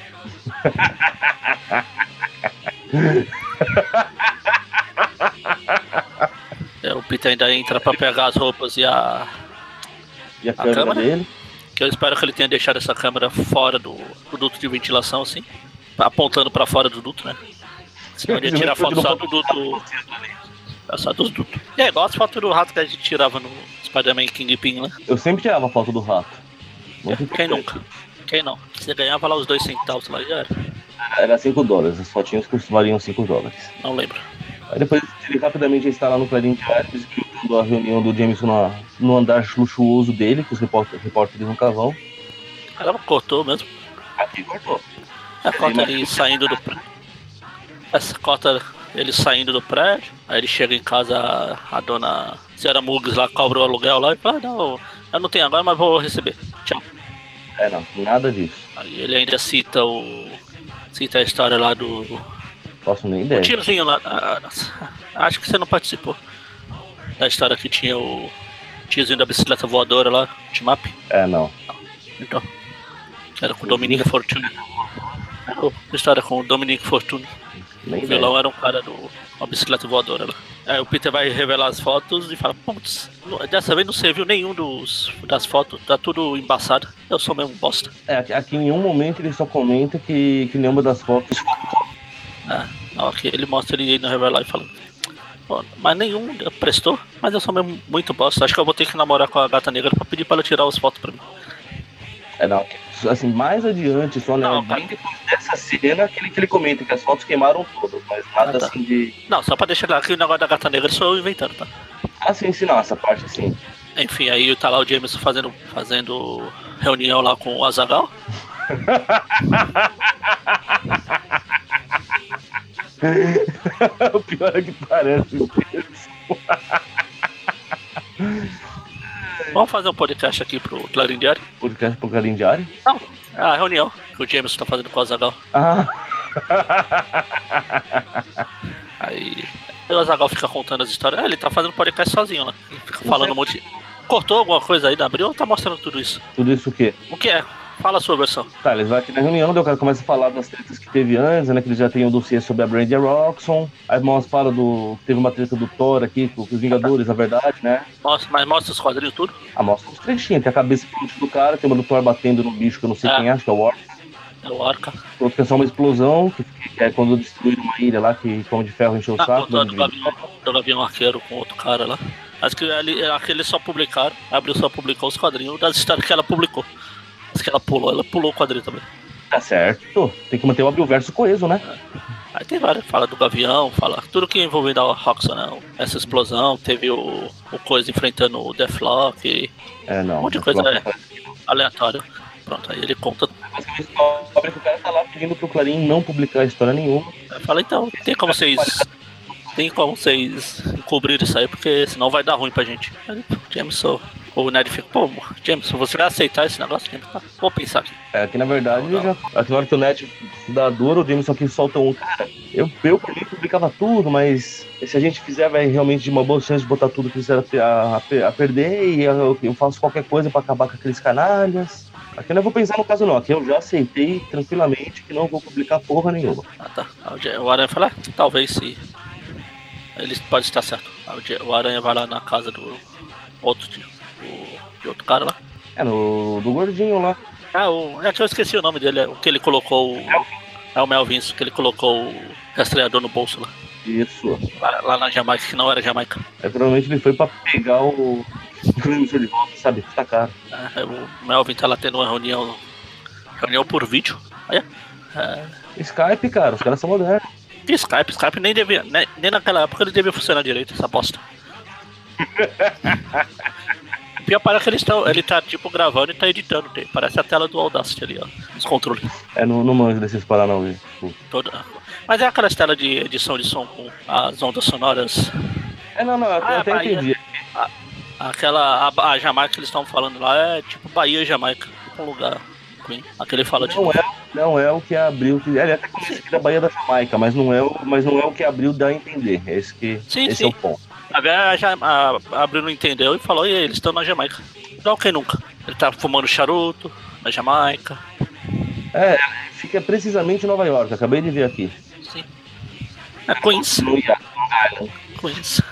É, o Peter ainda entra pra pegar as roupas e a. E a, a câmera, câmera, dele? Que eu espero que ele tenha deixado essa câmera fora do, do duto de ventilação, assim. Apontando pra fora do duto, né? Senão ele ia tirar foto só do duto. É só dos dutos. É igual as fotos do rato que a gente tirava no Spider-Man Kingpin, né? Eu sempre tirava foto do rato. Muito Quem nunca? Quem não? Você ganhava lá os dois centavos lá já era. Era 5 dólares, as fotinhas custariam 5 dólares. Não lembro. Aí depois ele rapidamente está lá no Clarim Diário, executando a reunião do Jameson no, no andar luxuoso dele, que os repórteres, repórteres nunca vão. Caramba, cortou mesmo. Aqui cortou. A corta ele saindo do prédio. Essa corta ele saindo do prédio. Aí ele chega em casa, a dona Senhora Mugs lá cobra o aluguel lá e fala: ah, Não, eu não tenho agora, mas vou receber. Tchau. É, não, nada disso. Aí ele ainda cita o. Cita a história lá do Posso nem ideia. O tirozinho lá. Ah, acho que você não participou. Da história que tinha o tiozinho da bicicleta voadora lá, Timap. É, não. Então. Era com o Dominique Fortune. História com o Dominique Fortune. Nem o vilão era um cara do uma bicicleta voadora lá. Aí o Peter vai revelar as fotos e fala, putz, dessa vez não serviu nenhum dos, das fotos, tá tudo embaçado. Eu sou mesmo bosta. É, aqui em um momento ele só comenta que, que nenhuma das fotos ah, ok, ele mostra ele no Revelar e fala. Mas nenhum prestou, mas eu sou mesmo muito bosta. Acho que eu vou ter que namorar com a gata negra pra pedir pra ela tirar as fotos pra mim. É, não. Assim, mais adiante, só né, não, bem depois dessa cena que ele, que ele comenta que as fotos queimaram todas, mas nada ah, tá. assim de. Não, só pra deixar claro que o negócio da gata negra sou eu inventando, tá? Ah, sim, sim, não, essa parte sim. Enfim, aí tá lá o Jameson fazendo, fazendo reunião lá com o Azagal. o pior é que parece mesmo. Vamos fazer um podcast aqui pro Clarim Diário? Podcast pro Clarim Diário? Não, é a reunião que o James tá fazendo com o Azagal. Ah. Aí o Azagal fica contando as histórias. É, ele tá fazendo podcast sozinho lá. Ele fica falando um monte. Cortou alguma coisa aí da Abril ou tá mostrando tudo isso? Tudo isso o quê? O que é? Fala a sua versão. Tá, eles vão aqui na reunião, daí o cara começa a falar das tretas que teve antes, né? Que eles já tem um dossiê sobre a Brandy Roxxon. Aí mostra, fala do. Teve uma treta do Thor aqui com os Vingadores, na verdade, né? Mostra, mas mostra os quadrinhos tudo? Ah, mostra uns trechinhos. Tem a cabeça do cara, tem uma do Thor batendo no bicho que eu não sei É. quem é, acho que é o Orc. É o Orca. Outro que é só uma explosão, que, é quando destruíram uma ilha lá, que como de ferro encheu o Ah, saco. do, né, do, Gavião, do Gavião Arqueiro com outro cara lá. Acho que ali, aqueles só publicaram. A Abril só publicou os quadrinhos das histórias que ela publicou. As que ela pulou, ela pulou o quadrinho também. Tá certo. Tem que manter o abril verso coeso, né? Aí tem várias, fala do Gavião, fala tudo que envolvendo a Roxxon, né? Essa explosão, teve o, o coisa enfrentando o Deathlock, É, não. um monte de coisa é, aleatória. Pronto, aí ele conta. Descobre que o cara tá lá pedindo pro Clarim não publicar história nenhuma. Fala, então, tem como vocês. Tem como vocês cobrir isso aí, porque senão vai dar ruim pra gente. Aí, Jameson, o Ned fica, pô, Jameson, você vai aceitar esse negócio? Jameson, tá, vou pensar aqui. É, aqui na verdade, já, na hora que o Net dá dor, o Jameson aqui solta um. Cara, eu, eu por mim publicava tudo, mas se a gente fizer, vai realmente de uma boa chance de botar tudo que fizer a, a, a perder e eu, eu faço qualquer coisa pra acabar com aqueles canalhas. Aqui eu não vou pensar no caso não, aqui eu já aceitei tranquilamente que não vou publicar porra nenhuma. Ah, tá. O Aranha fala, ah, talvez se. Ele pode estar certo. O Aranha vai lá na casa do outro tio, de outro cara lá. É, no do gordinho lá. Ah, o, é que eu esqueci o nome dele, é o que ele colocou. É o Melvin, que ele colocou o rastreador no bolso lá. Isso. Lá, lá na Jamaica, que não era Jamaica. É, provavelmente ele foi pra pegar o. O de volta, sabe? Tá caro. É, o Melvin tá lá tendo uma reunião. Reunião por vídeo. Aí, é, Skype, cara, os caras são modernos. e Skype, Skype nem devia. Nem, nem naquela época ele devia funcionar direito, essa bosta. Pior para que ele está, ele tá tipo gravando e tá editando. Tem, parece a tela do Audacity ali, ó. Os controles. É, não, não manjo desses paranauê. Tipo, Toda. Mas é aquelas telas de edição de som com as ondas sonoras. É, não, não, eu, Ah, eu até Bahia. entendi. Aquela. A, a Jamaica que eles estão falando lá é tipo Bahia Jamaica. Tipo um lugar. Aquele fala de. Não é, não é o que abriu. Que, ele até começa aqui da Bahia da Jamaica, mas não é o, mas não é o que abriu dá a entender. É esse, que, Sim, esse sim. é o ponto. A, a, a, não entendeu e falou, e aí, eles estão na Jamaica. Não, quem nunca? Ele tá fumando charuto na Jamaica. É, fica precisamente em Nova York, acabei de ver aqui. Sim. É Queens. Queens.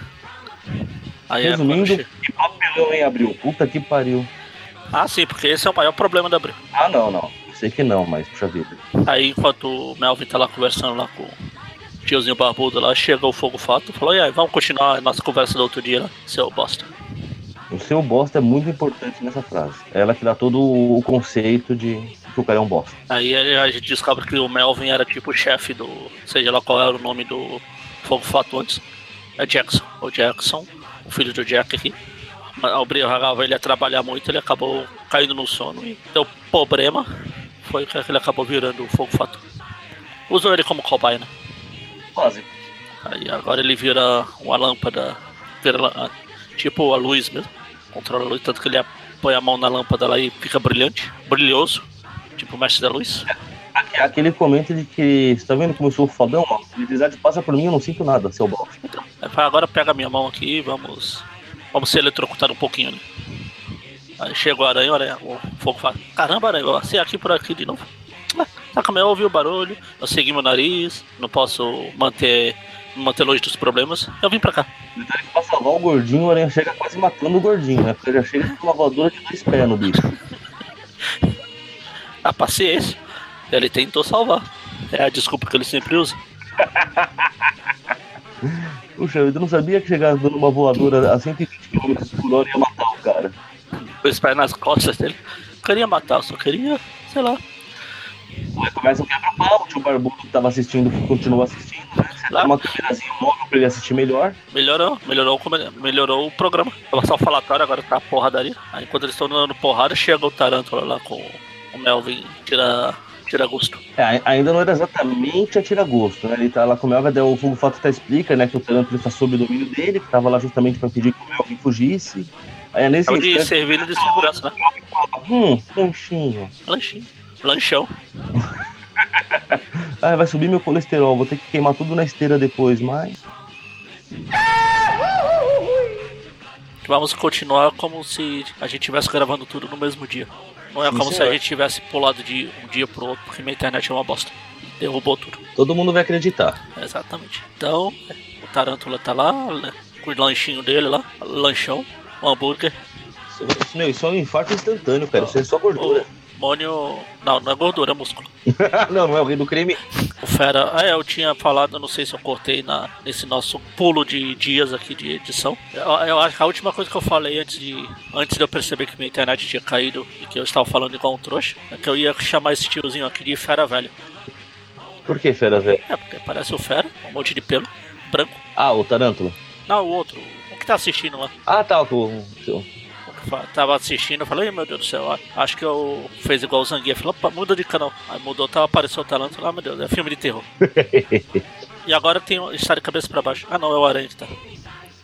Aí é Resumindo, che- que papelão em abril. Puta que pariu. Ah, sim, porque esse é o maior problema da Abril. Ah, não, não. Sei que não, mas puxa vida. Aí enquanto o Melvin tá lá conversando lá com tiozinho barbudo lá, chega o fogo fato e falou, e aí, vamos continuar a nossa conversa do outro dia lá, seu bosta. O seu bosta é muito importante nessa frase. É Ela que dá todo o conceito de que o cara é um bosta. Aí a gente descobre que o Melvin era tipo o chefe do. seja lá qual era o nome do Fogo Fato antes. É Jackson. O Jackson, o filho do Jack aqui. Obrigava ele a trabalhar muito, ele acabou caindo no sono e deu problema. Foi que ele acabou virando o Fogo Fato. Usou ele como cobaia, né? Quase. Aí agora ele vira uma lâmpada. Vira tipo a luz mesmo. Controla a luz, tanto que ele põe a mão na lâmpada lá e fica brilhante, brilhoso. Tipo o mestre da luz. Aqui, aqui ele comenta de que. Você tá vendo como eu sou fodão? Ó, a eletricidade passa por mim eu não sinto nada, seu bosta. Então, agora pega a minha mão aqui e vamos. Vamos se eletrocutar um pouquinho ali. Aí chega o aranha, o aranha, o fogo fala, caramba aranha, você aqui por aqui de novo. Ah, Tá como eu ouvi o barulho, eu segui meu nariz, não posso manter. manter longe dos problemas. Eu vim pra cá. Detalhe pra salvar o gordinho, o aranha chega quase matando o gordinho, né? Porque ele já chega com uma voadora de dois pés no bicho. A paciência. Ele tentou salvar. É a desculpa que ele sempre usa. Puxa, eu não sabia que chegar dando uma voadora a 120 km por hora ia matar o cara. Os pés nas costas dele. Eu queria matar, eu só queria, sei lá. Aí começa o quebra-pau, o tio Barbudo que tava assistindo continua assistindo. Né? Você dá uma câmerazinha móvel pra ele assistir melhor. Melhorou, melhorou, melhorou o programa. Tava só falatório, agora tá porradaria. Aí enquanto eles estão dando porrada, chega o Tarântula lá com o Melvin, tira, tira gosto. É, ainda não era exatamente a tira gosto, né? Ele tá lá com o Melga, o Fogo Fato até explica, né, que o Tarântula está sob o domínio dele, que tava lá justamente para pedir que o Melvin fugisse. Aí é nesse é o de servindo de segurança, né? Hum, lanchinho. Lanchinho. Lanchão. ah, vai subir meu colesterol, vou ter que queimar tudo na esteira depois, mas. Vamos continuar como se a gente estivesse gravando tudo no mesmo dia. Não é como Isso se é. a gente tivesse pulado de um dia pro outro, porque minha internet é uma bosta. Derrubou tudo. Todo mundo vai acreditar. Exatamente. Então, o Tarântula tá lá, né, com o lanchinho dele lá, lanchão, um hambúrguer. Isso, meu, isso é um infarto instantâneo, cara. Isso é só gordura. O Mônio. Não, não é gordura, é músculo. não, não é o rei do creme. O Fera. É, eu tinha falado, não sei se eu cortei na, nesse nosso pulo de dias aqui de edição. Eu, eu acho que a última coisa que eu falei antes de. Antes de eu perceber que minha internet tinha caído e que eu estava falando igual um trouxa, é que eu ia chamar esse tiozinho aqui de Fera Velho. Por que Fera Velho? É, porque parece o Fera, um monte de pelo, branco. Ah, o Tarântula? Não, o outro. O que tá assistindo lá. Ah, tá, o. tava assistindo, eu falei, meu Deus do céu, acho que eu fez igual o Zanguia, falou, opa, muda de canal. Aí mudou, tava, apareceu o talento, lá, ah, meu Deus, é filme de terror. e agora tem está de cabeça para baixo. Ah não, é o Aranha que tá.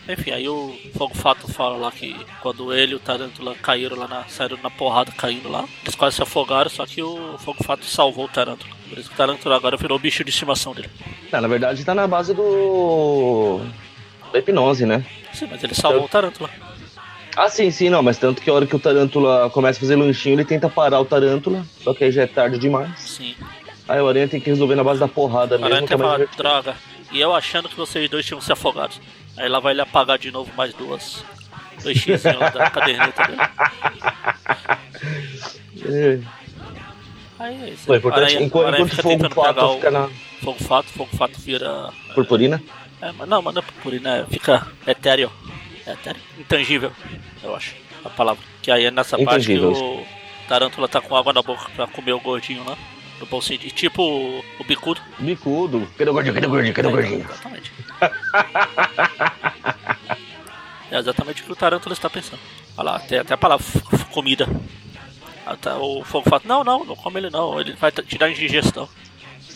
Enfim, aí o Fogo Fato fala lá que quando ele e o Tarântula caíram lá na. saíram na porrada caindo lá, eles quase se afogaram, só que o Fogo Fato salvou o Tarântula. Por isso que o Tarântula agora virou o bicho de estimação dele. É, na verdade tá na base do. da hipnose, né? Sim, mas ele salvou então... o Tarântula. Ah, sim, sim, não, mas tanto que a hora que o Tarântula começa a fazer lanchinho, ele tenta parar o Tarântula, só que aí já é tarde demais. Sim. Aí o Aranha tem que resolver na base da porrada mesmo. Aranha tem que falar, droga. E eu achando que vocês dois tinham se afogado. Aí lá vai ele apagar de novo mais duas. Dois X da caderneta dele. É. Aí é isso. Foi importante. Aranha, enquanto, Aranha enquanto fogo fato fica na. Fogo fato, fogo fato vira. Purpurina? É, mas não, mas não é purpurina, é, fica etéreo. É. Intangível eu acho, a palavra. Que aí é nessa parte que o Tarântula tá com água na boca pra comer o gordinho lá. No bom sentido. Tipo o, bicudo. Bicudo. Cadê o gordinho? Cadê o gordinho? Cadê o gordinho? Exatamente. é exatamente o que o Tarântula está pensando. Olha lá, até, até a palavra comida. Até o fogo fala, não, não, não come ele não, ele vai tirar indigestão.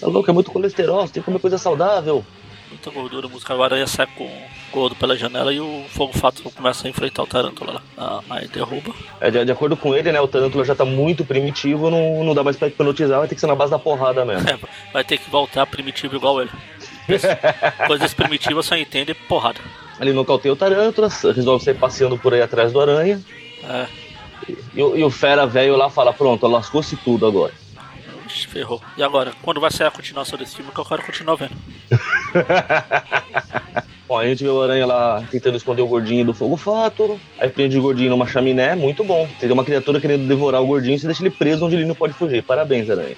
Tá louco, é muito colesterol, você tem que comer coisa saudável muita gordura, música agora ia sair com gordo pela janela e o fogo fato começa a enfrentar o tarântula lá. Ah, aí derruba. É, de, de, acordo com ele, né, o tarântula já tá muito primitivo, não, não dá mais pra hipnotizar, vai ter que ser na base da porrada mesmo. É, vai ter que voltar primitivo igual ele. Coisas primitivas só entende porrada. Ali nocauteia o tarântula, resolve sair passeando por aí atrás do aranha. É. E, e, o fera velho lá fala, pronto, lascou-se tudo agora. Ferrou. E agora? Quando vai sair a continuação desse filme que eu quero continuar vendo? Bom, a gente vê o Aranha lá tentando esconder o gordinho do fogo fato. Aí prende o gordinho numa chaminé, muito bom. Tem uma criatura querendo devorar o gordinho você deixa ele preso onde ele não pode fugir. Parabéns, Aranha.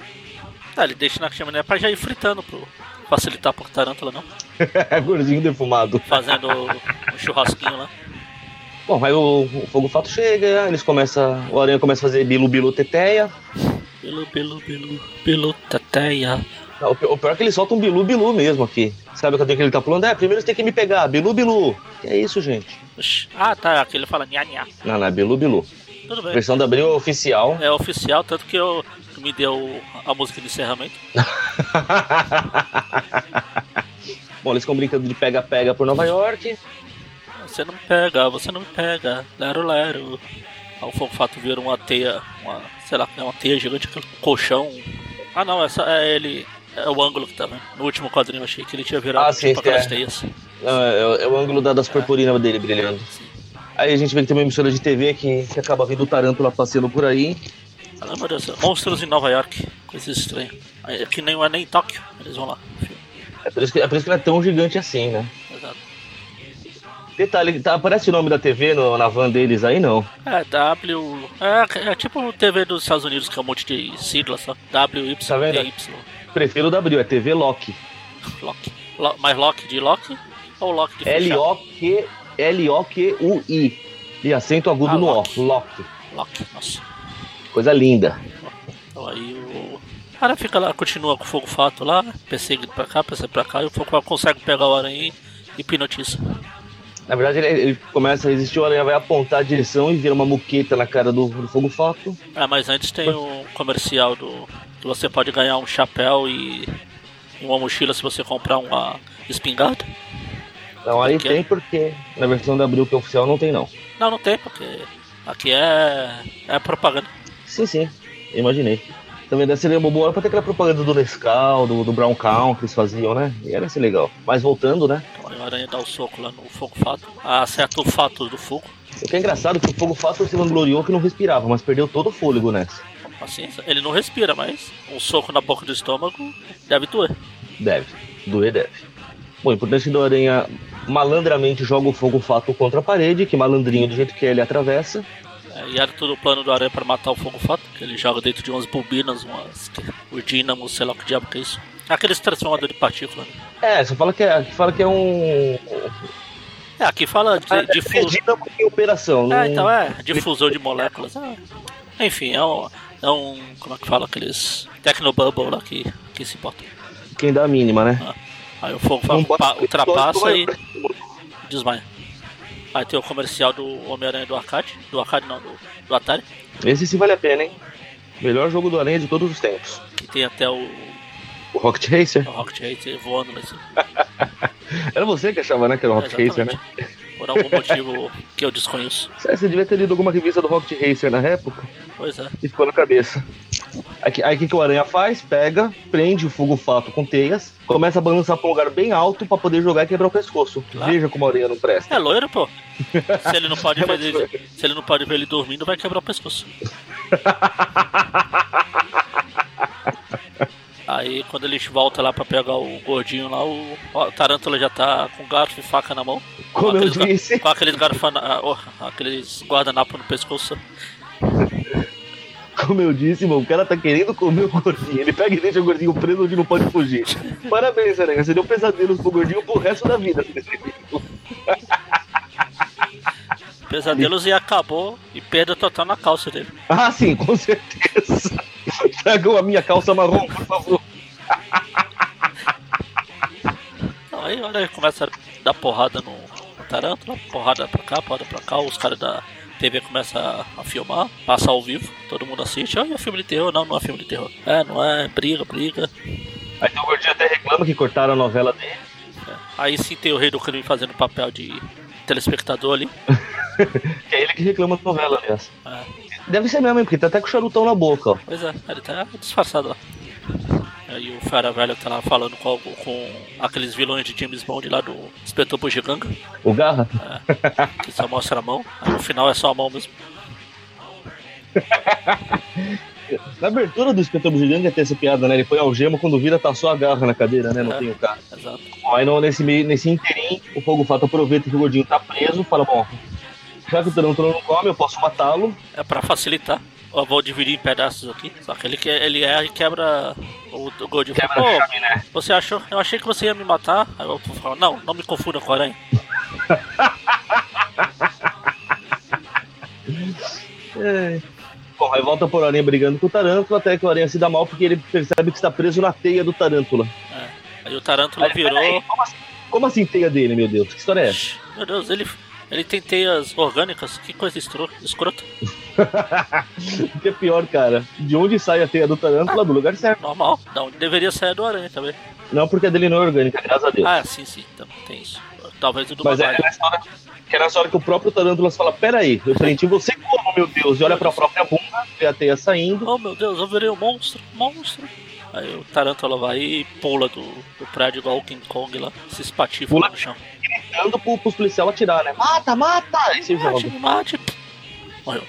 Ah, ele deixa na chaminé pra já ir fritando pro facilitar pro tarântula, não? gordinho defumado. Fazendo um churrasquinho lá. Bom, aí o, o fogo fato chega, eles começam. O aranha começa a fazer bilu bilu teteia. Bilu bilu bilu bilu teteia. O pior é que ele solta um bilu bilu mesmo aqui. Sabe o que ele tá falando? É, primeiro você tem que me pegar, bilu bilu. Que é isso, gente? Ah, tá, aqui ele fala nha nha. Não, não, é bilu bilu. Tudo bem. Versão da Abril é oficial. É oficial, tanto que eu me deu a música de encerramento. Bom, eles ficam brincando de pega-pega por Nova York. Você não me pega, você não me pega, lero lero. Aí o Fofato vira uma teia, uma, sei lá, é uma teia gigante, um colchão. Ah não, essa é ele. É o ângulo que tá vendo. No último quadrinho eu achei que ele tinha virado ah, sim, tipo é. teias. Não, é, é, o ângulo da, das purpurinas é. dele brilhando. Sim. Aí a gente vê que tem uma emissora de TV que, que acaba vendo o Tarântula passeando por aí. Ah, meu Deus, monstros em Nova York. Coisa estranha. Aqui nem é nem em Tóquio, eles vão lá. É por, isso que, é por isso que é tão gigante assim, né? Exato. Detalhe, tá, aparece o nome da TV no, na van deles aí, não? É, W. É, é tipo TV dos Estados Unidos, que é um monte de siglas, só. W, Y, tá vendo? Y. Prefiro o W, é TV Lock. Lock. Lo, mas Lock de Lock? Ou Lock de L-O-Q, L-O-Q-U-I. E acento agudo ah, no Lock. O. Lock. Lock, nossa. Coisa linda. Então aí o. Cara fica lá, continua com o fogo fato lá, persegue pra cá, persegue pra cá, e o fogo consegue pegar o aranha e hipnotiza. Na verdade, ele, ele, começa a resistir, o aranha vai apontar a direção e vira uma muqueta na cara do, do fogo fato. Ah, mas antes tem o comercial do. Que você pode ganhar um chapéu e uma mochila se você comprar uma espingarda. Não, aí porque... tem porque na versão da Abril que é oficial não tem não. Não, não tem, porque aqui é, é propaganda. Sim, sim, imaginei. Também deve ser uma boa pra ter aquela propaganda do Nescau, do, do Brown Cow que eles faziam, né? E era ser legal. Mas voltando, né? Então, a aranha dá o soco lá no fogo fato. Acerta o fato do fogo. O que é engraçado é que o fogo fato se vangloriou que não respirava, mas perdeu todo o fôlego nessa. Paciência. Ele não respira, mas um soco na boca do estômago deve doer. Deve. Doer deve. Bom, importante do Aranha malandramente joga o fogo fato contra a parede, que malandrinho do jeito que ele atravessa. É, e era todo o plano do Aranha para matar o fogo fato, que ele joga dentro de umas bobinas, umas o dínamo, sei lá o que diabo que é isso. Aqueles transformadores de partícula. Né? É, você fala que é, fala que é um. É, aqui fala de, é, difusor. em operação. É, então é, difusor de moléculas. É. Enfim, é um, é um. Como é que fala? Aqueles. Tecnobubble lá que, que se importa. Quem dá a mínima, né? Ah. Aí o fogo ultrapassa e desmaia. Aí tem o comercial do Homem-Aranha do arcade. Do arcade não, do, do Atari. Esse sim vale a pena, hein? Melhor jogo do Aranha de todos os tempos. Que tem até o. O Rocket Racer? O Rocket Racer voando nesse. Era você que achava, né? Que era o Rocket Racer, né? Por algum motivo que eu desconheço. Você devia ter lido alguma revista do Rocket Racer na época. Pois é. E ficou na cabeça. Aí o que, que o Aranha faz? Pega, prende o fogo fato com teias, começa a balançar pra um lugar bem alto pra poder jogar e quebrar o pescoço. Claro. Veja como a Aranha não presta. É loiro, pô. se ele não pode ver ele, se ele não pode ver ele dormindo, vai quebrar o pescoço. Aí quando ele volta lá pra pegar o gordinho lá, o, Tarântula já tá com garfo e faca na mão. Como com eu disse. Com aqueles garfana, oh, aqueles guardanapos no pescoço. Como eu disse, mano, o cara tá querendo comer o gordinho. Ele pega e deixa o gordinho preso onde não pode fugir. Parabéns, Aranha. Você deu pesadelos pro gordinho pro resto da vida. Pesadelos e acabou e perda total na calça dele. Ah, sim, com certeza. Tragam a minha calça marrom, por favor. aí olha aí começa a dar porrada no, no Tarântula, porrada pra cá, porrada pra cá, os caras da TV começa a, a, filmar, passa ao vivo, todo mundo assiste. Ah, é filme de terror? Não, não é filme de terror. É, não é, briga, briga. Aí o Gordinho até reclama que cortaram a novela dele. É. Aí sim tem o Rei do Crime fazendo papel de telespectador ali. que é ele que reclama da novela, aliás. É. Deve ser mesmo, porque tá até com o charutão na boca, ó. Pois é, ele tá disfarçado lá. Aí o Fera Velho tá lá falando com, com aqueles vilões de James Bond lá do Inspetor Bugiganga. O Garra? É, que só mostra a mão. Aí no final é só a mão mesmo. Na abertura do Inspetor Bugiganga tem essa piada, né? Ele põe algema quando vira tá só a garra na cadeira, né? Não é, tem o carro. Exato. Aí no, nesse, nesse interim, o Fogo Fato aproveita que o gordinho tá preso fala, bom, já que o Tarantula não come, eu posso matá-lo. É pra facilitar. Eu vou dividir em pedaços aqui. Só que ele, ele é e quebra o, o Goldinho. Quebra Pô, chave, né? você achou? Eu achei que você ia me matar. Aí eu falo, não, não me confunda com a aranha. é. Bom, aí volta por Aranha brigando com o Tarântula, até que o Aranha se dá mal porque ele percebe que está preso na teia do Tarântula. É. Aí o Tarântula aí, virou. Aí, como, assim, como assim teia dele, meu Deus? Que história é essa? Meu Deus, ele, ele tem teias orgânicas, que coisa escrota. o que é pior, cara? De onde sai a teia do tarântula? Ah, do lugar certo. Normal. Não, deveria sair do aranha também. Não, porque a dele não é orgânica, graças a Deus. Ah, sim, sim. Então, tem isso. Talvez o do Mas é nessa, hora, que é nessa hora que o próprio Tarântula fala: Pera aí, eu prendi você como, meu Deus? E olha pra própria bunda, vê a teia saindo. Oh, meu Deus, eu virei um monstro, monstro. Aí o Tarântula vai e pula do, do prédio igual o King Kong lá, se espatifa pula no chão. Gritando pro, pros policiais atirar, né? Mata, mata! Aí se mate, joga. Mate, Morreu.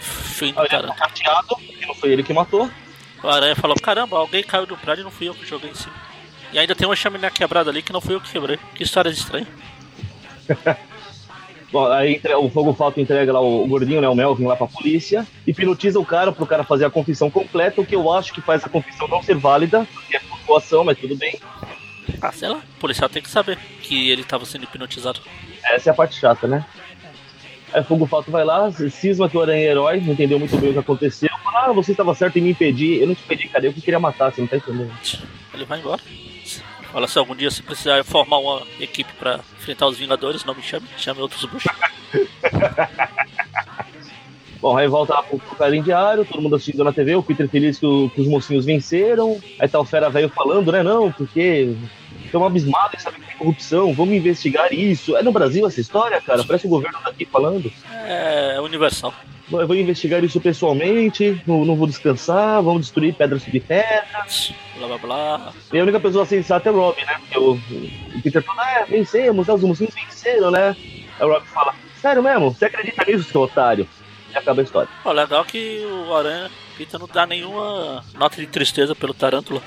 Fim do Tarântula. Tá chateado, porque não foi ele que matou. O Aranha falou, caramba, alguém caiu do prédio e não fui eu que joguei em cima. E ainda tem uma chaminé quebrada ali que não fui eu que quebrei. Que história estranha. Bom, aí o Fogo Falta entrega lá o gordinho, né, o Melvin, lá pra polícia, hipnotiza o cara pro cara fazer a confissão completa, o que eu acho que faz a confissão não ser válida, porque é flutuação, mas tudo bem. Ah, sei lá, o policial tem que saber que ele tava sendo hipnotizado. Essa é a parte chata, né? Aí Fogo Falta vai lá, cisma que o Aranha é herói, não entendeu muito bem o que aconteceu. Ah, você estava certo em me impedir. Eu não te impedi, cara, eu que queria matar, você não tá entendendo. Ele vai embora. Fala se algum dia você precisar formar uma equipe para enfrentar os Vingadores, não me chame, chame outros bruxos. Bom, aí volta lá pro carinho diário, todo mundo assistindo na TV, o Peter feliz que, o, que os mocinhos venceram. Aí tá o Fera Velho falando, né? Não, porque estão abismados em saber que tem corrupção, vamos investigar isso. É no Brasil essa história, cara? Parece o governo daqui falando. É universal. Eu vou investigar isso pessoalmente, não, não vou descansar, vamos destruir pedra sobre pedra. Blá blá blá. E a única pessoa sensata é o Rob, né? Porque o, o Peter fala, é, vencemos, né? os mocinhos venceram, né? Aí o Rob fala, sério mesmo? Você acredita nisso, seu otário? E acaba a história. Pô, legal que o Aranha Peter não dá nenhuma nota de tristeza pelo Tarântula.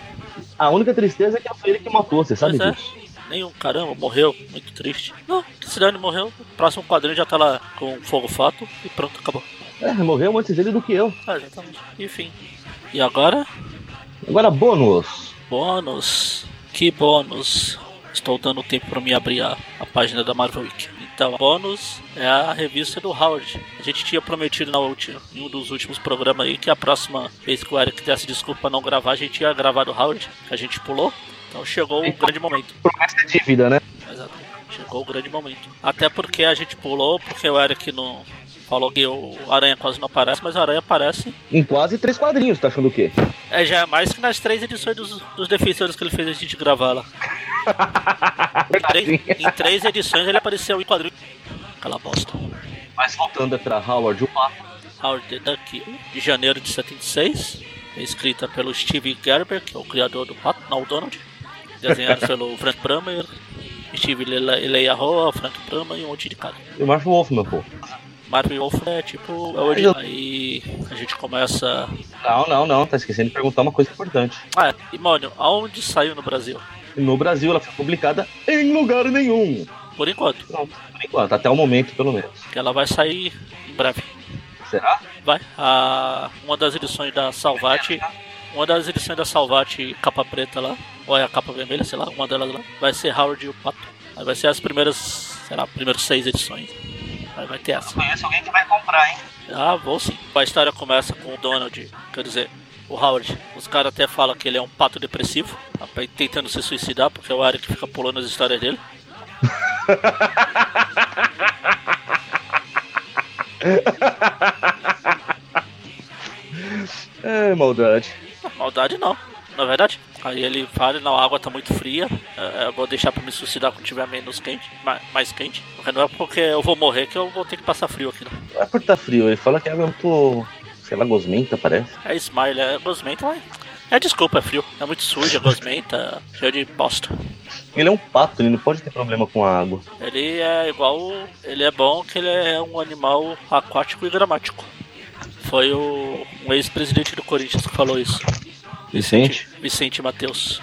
A única tristeza é que foi ele que matou, você sabe Pois é. disso? Nenhum, caramba, morreu, muito triste. Não, que se dane, morreu. O próximo quadrinho já tá lá com fogo fato e pronto, acabou. É, morreu antes ele do que eu. Ah, exatamente. Enfim. E agora? Agora, bônus. Bônus. Que bônus? Estou dando tempo para me abrir a, a página da Marvel Wiki. Então, bônus é a revista do Howard. A gente tinha prometido na última, em um dos últimos programas aí que a próxima vez que o Eric desse desculpa não gravar, a gente ia gravar do Howard, a gente pulou. Então chegou o grande momento. Promessa é dívida, né? Exatamente. Chegou o grande momento. Até porque a gente pulou, porque o Eric não falou que o Aranha quase não aparece, mas o Aranha aparece. Em quase três quadrinhos, tá achando o quê? É, já é mais que nas três edições dos, dos defensores que ele fez a gente gravar lá. Em três, em três edições ele apareceu em quadrinho. Aquela bosta. Mas voltando pra Howard, o. Howard the Duck, de janeiro de 76. É escrita pelo Steve Gerber, que é o criador do Pato, não o Donald. Desenhado pelo Frank Bramer, Steve Leia Roa, Frank Bramer e um monte de cara. E o Marshall Wolfman, pô. Marvel Wolf é tipo. É original. Aí a gente começa. Não, não, não, tá esquecendo de perguntar uma coisa importante. Ah, é. E, mano, aonde saiu no Brasil? No Brasil ela foi publicada em lugar nenhum. Por enquanto. Não, por enquanto, até o momento, pelo menos. Que ela vai sair em breve. Será? Vai. A, uma das edições da Salvati. Uma das edições da Salvati capa preta lá, ou é a capa vermelha, sei lá, uma delas lá, vai ser Howard e o Pato. Aí vai ser as primeiras, sei lá, primeiras seis edições. Aí vai ter essa. Conheço alguém que vai comprar, hein? Ah, vou sim. A história começa com o Donald, quer dizer, o Howard. Os caras até falam que ele é um pato depressivo, tentando se suicidar, porque é o Eric que fica pulando as histórias dele. É, maldade. Maldade não, na verdade. Aí ele fala, não, a água tá muito fria, é, eu vou deixar pra me suicidar quando tiver menos quente, mais, quente. Porque não é porque eu vou morrer que eu vou ter que passar frio aqui, não. Não é por tá frio, ele fala que é muito, sei lá, gosmenta, parece. É smile, é gosmenta, mas... É desculpa, é frio. É muito sujo, é gosmenta, cheio de bosta. Ele é um pato, ele não pode ter problema com a água. Ele é igual. Ele é bom que ele é um animal aquático e gramático. Foi o um ex-presidente do Corinthians que falou isso. Vicente? Vicente Matheus.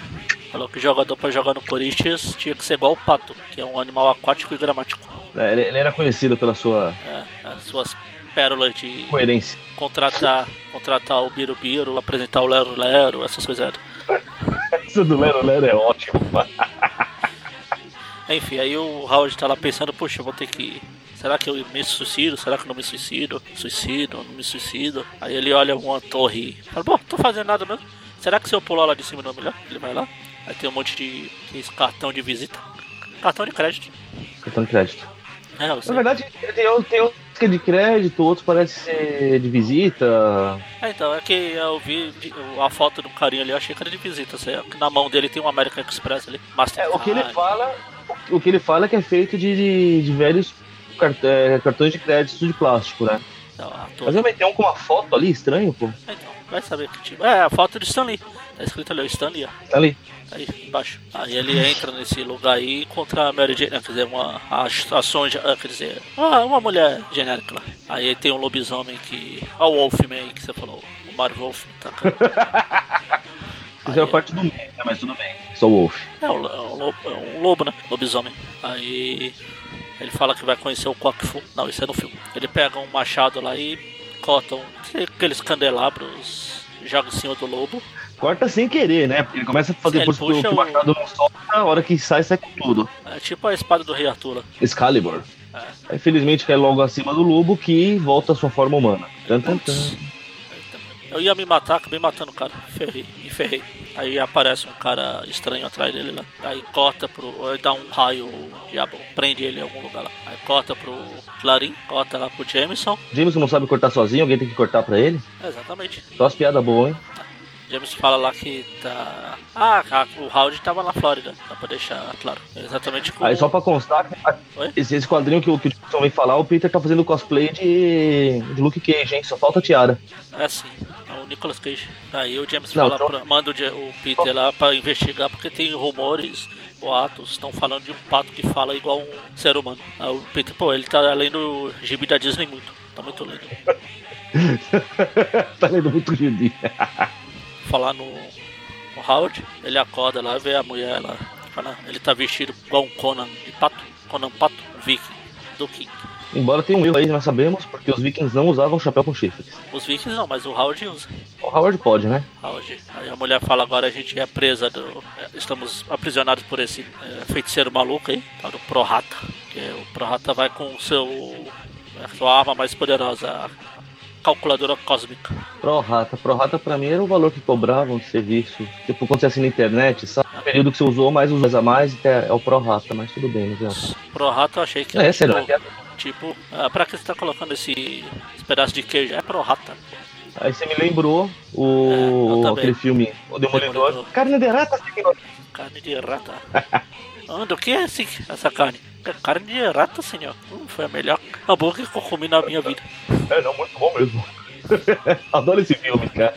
Falou que jogador pra jogar no Corinthians tinha que ser igual o pato, que é um animal aquático e gramático. É, ele, ele era conhecido pela sua É, as suas pérolas de coerência. contratar, contratar o Birubiru, apresentar o Lero Lero, essas coisas. Isso do Lero Lero é ótimo. Enfim, aí o Howard tá lá pensando, poxa, eu vou ter que. Será que eu me suicido? Será que eu não me suicido? Suicido, não me suicido? Aí ele olha uma torre e fala, bom, tô fazendo nada mesmo. Será que se eu pular lá de cima não é melhor? Ele vai lá. Aí tem um monte de cartão de visita. Cartão de crédito. Cartão de crédito. É, eu Na verdade, tem, tem outros que é de crédito, outros parecem ser de visita. É, então, é que eu vi a foto do carinha ali, eu achei que era de visita. Na mão dele tem um American Express ali. É, Mastercard. o que ele fala, o que ele fala é que é feito de, de, de velhos cart- é, cartões de crédito de plástico, né? Mas eu meti um com uma foto ali, estranho, pô. É, Então, vai saber que tipo. É, a foto de Stanley. Tá escrito ali, o Stanley, ó. Tá ali. Aí embaixo. Aí ele entra nesse lugar aí e encontra a Mary Jane, quer dizer, uma a, a Sonja, ah, quer dizer, uma, uma mulher genérica lá. Aí tem um lobisomem que. Ó, o Wolfman aí que você falou, o Mario Wolfman, tá? cara? Fizeram Aí- parte do meio, né? Mas tudo bem. Sou Wolf. É um, é lobo, é um lobo, né? Lobisomem. Aí ele fala que vai conhecer o Fu. Não, isso é no filme. Ele pega um machado lá e corta um, aqueles candelabros, joga em cima do lobo. Corta sem querer, né? Porque ele começa a fazer Sim, ele que o o machado não solta, a hora que sai, sai com tudo. É tipo a espada do Rei Arthur. Excalibur. É. Infelizmente cai logo acima do lobo que volta à sua forma humana. Tan, tan, tan. Eu ia me matar, acabei matando o cara. Ferrei, me ferrei. Aí aparece um cara estranho atrás dele lá. Aí corta pro. Aí dá um raio, diabo prende ele em algum lugar lá. Aí corta pro Clarim, corta lá pro Jameson. Jameson não sabe cortar sozinho, alguém tem que cortar pra ele? Exatamente. Só as piadas boas, hein? James fala lá que tá. Ah, a- o Howard tava na Flórida, só pra deixar claro. Exatamente como. Aí só pra constar, Oi? esse, esse quadrinho que, o- que o Jameson vem falar, o Peter tá fazendo cosplay de, de Luke Cage, hein? Só falta a tiara. É assim, é o Nicolas Cage. Aí o James Não, fala então- pra- manda o, o Peter lá pra investigar, porque tem rumores, boatos, estão falando de um pato que fala igual um ser humano. Aí o Peter, pô, ele tá lendo o gibi da Disney muito. Tá muito lindo. tá lendo muito gibi. Falar no, no Howard, ele acorda lá, vê a mulher lá. Fala, ele tá vestido igual um Conan de pato. Conan Pato, Viking, do King. Embora tenha um erro aí, nós sabemos, porque os vikings não usavam chapéu com chifres. Os Vikings não, mas o Howard usa. O Howard pode, né? Howard. Aí a mulher fala agora a gente é presa do. é, Estamos aprisionados por esse é, feiticeiro maluco aí, tá do Prohata. Que é, o Prohata vai com o seu. a sua arma mais poderosa, calculadora cósmica. Pro rata. Pro rata pra mim era o valor que cobravam de serviço. Tipo, quando você assina na internet, sabe? O período que você usou, mais usa a mais, é, é o pro rata, mas tudo bem, não adianta. Prohata eu achei que É, era sério, tipo, tipo ah, pra que você tá colocando esse, esse pedaço de queijo? É Prohata. Aí você me lembrou É, o também. aquele filme O Demolidor. Demolidor. Carne de rata. Carne de rata. Ah, do que é esse, essa carne? É carne de rata, senhor. Hum, foi a melhor hambúrguer que eu comi na minha vida. É, não, muito bom mesmo. Adoro esse filme, cara.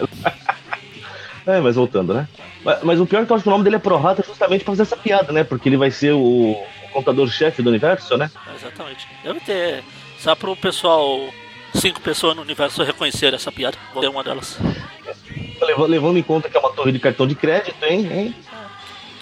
É, mas voltando, né? Mas, mas o pior é que eu acho que o nome dele é Pro Rata justamente pra fazer essa piada, né? Porque ele vai ser o, o contador-chefe do universo, né? Exatamente. Deve ter. Só pro pessoal. Cinco pessoas no universo reconhecer essa piada. Vou ter uma delas. Levando, levando em conta que é uma torre de cartão de crédito, hein? hein?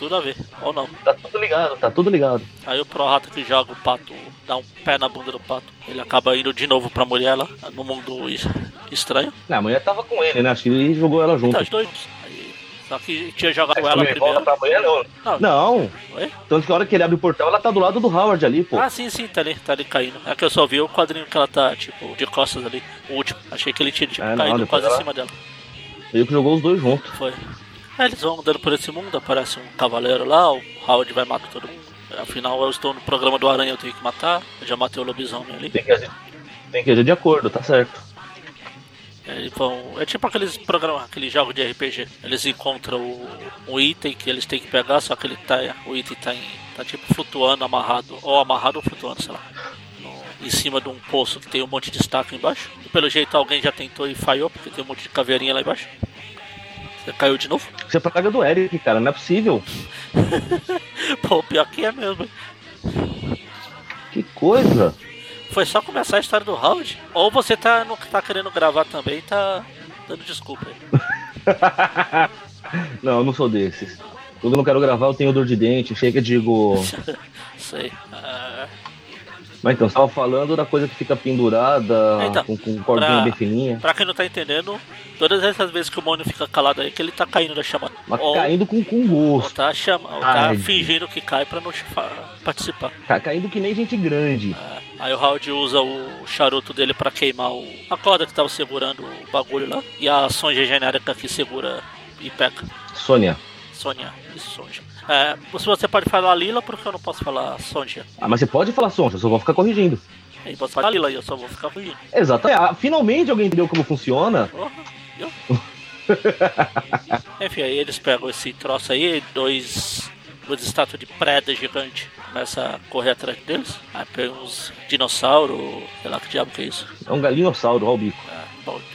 Tudo a ver. Ou não. Tá tudo ligado, tá tudo ligado. Aí o Pro Rato que joga o pato, dá um pé na bunda do pato. Ele acaba indo de novo pra mulher lá, no mundo es- estranho. Não, a mulher tava com ele, né? Acho que ele jogou ela junto. Tá, os dois. Aí, só que tinha jogado Mas ela primeiro. pra mulher, não. Não. Não. Oi? Tanto que a hora que ele abre o portal, ela tá do lado do Howard ali, pô. Ah, sim, sim, tá ali, tá ali caindo. É que eu só vi o quadrinho que ela tá, tipo, de costas ali, o último. Achei que ele tinha, tipo, É, não, caído quase ela- em cima dela. Ele que jogou os dois juntos. Foi. Aí eles vão andando por esse mundo, aparece um cavaleiro lá, o Howard vai matar todo mundo. Afinal, eu estou no programa do Aranha, eu tenho que matar. Eu já matei o lobisomem ali. Tem que agir, tem que agir de acordo, tá certo. Aí Eles vão. É tipo aqueles programas, aqueles jogos de RPG. Eles encontram o, um item que eles têm que pegar, só que ele tá. O item tá, em, tá tipo flutuando, amarrado. Ou amarrado ou flutuando, sei lá. no- em cima de um poço que tem um monte de estaca embaixo. E pelo jeito alguém já tentou e falhou, porque tem um monte de caveirinha lá embaixo. Caiu de novo? Isso é praga do Eric, cara, não é possível. Pô, pior que é mesmo. Que coisa. Foi só começar a história do Howard? Ou você tá, não tá querendo gravar também e tá dando desculpa aí. não, eu não sou desses. Quando eu não quero gravar, eu tenho dor de dente, chega e digo. Sei. Ah, Mas então, você tava falando da coisa que fica pendurada, Então, com, com cordinha pra- bem fininha. pra quem não tá entendendo, todas essas vezes que o Mônio fica calado aí, é que ele tá caindo da chamada. Mas Ou, caindo com, com ou gosto. tá, chama, ou tá fingindo que cai pra não participar. Tá caindo que nem gente grande. Ah, aí o Howard usa o charuto dele pra queimar o, a corda que tava segurando o bagulho lá. E a Sonja genérica que segura e pega. Sônia. Sônia e Sonja. É, se você pode falar Lila, por que eu não posso falar Sonja? Ah, mas você pode falar Sonja, eu só vou ficar corrigindo. Aí posso falar Lila e eu só vou ficar fugindo. Exatamente. Ah, finalmente alguém entendeu como funciona. Viu? Enfim, aí eles pegam esse troço aí, dois, duas estátuas de preda gigante, começa a correr atrás deles. Aí pega uns dinossauros, sei lá que diabo que é isso. É um galinhossauro, olha o bico. Ah,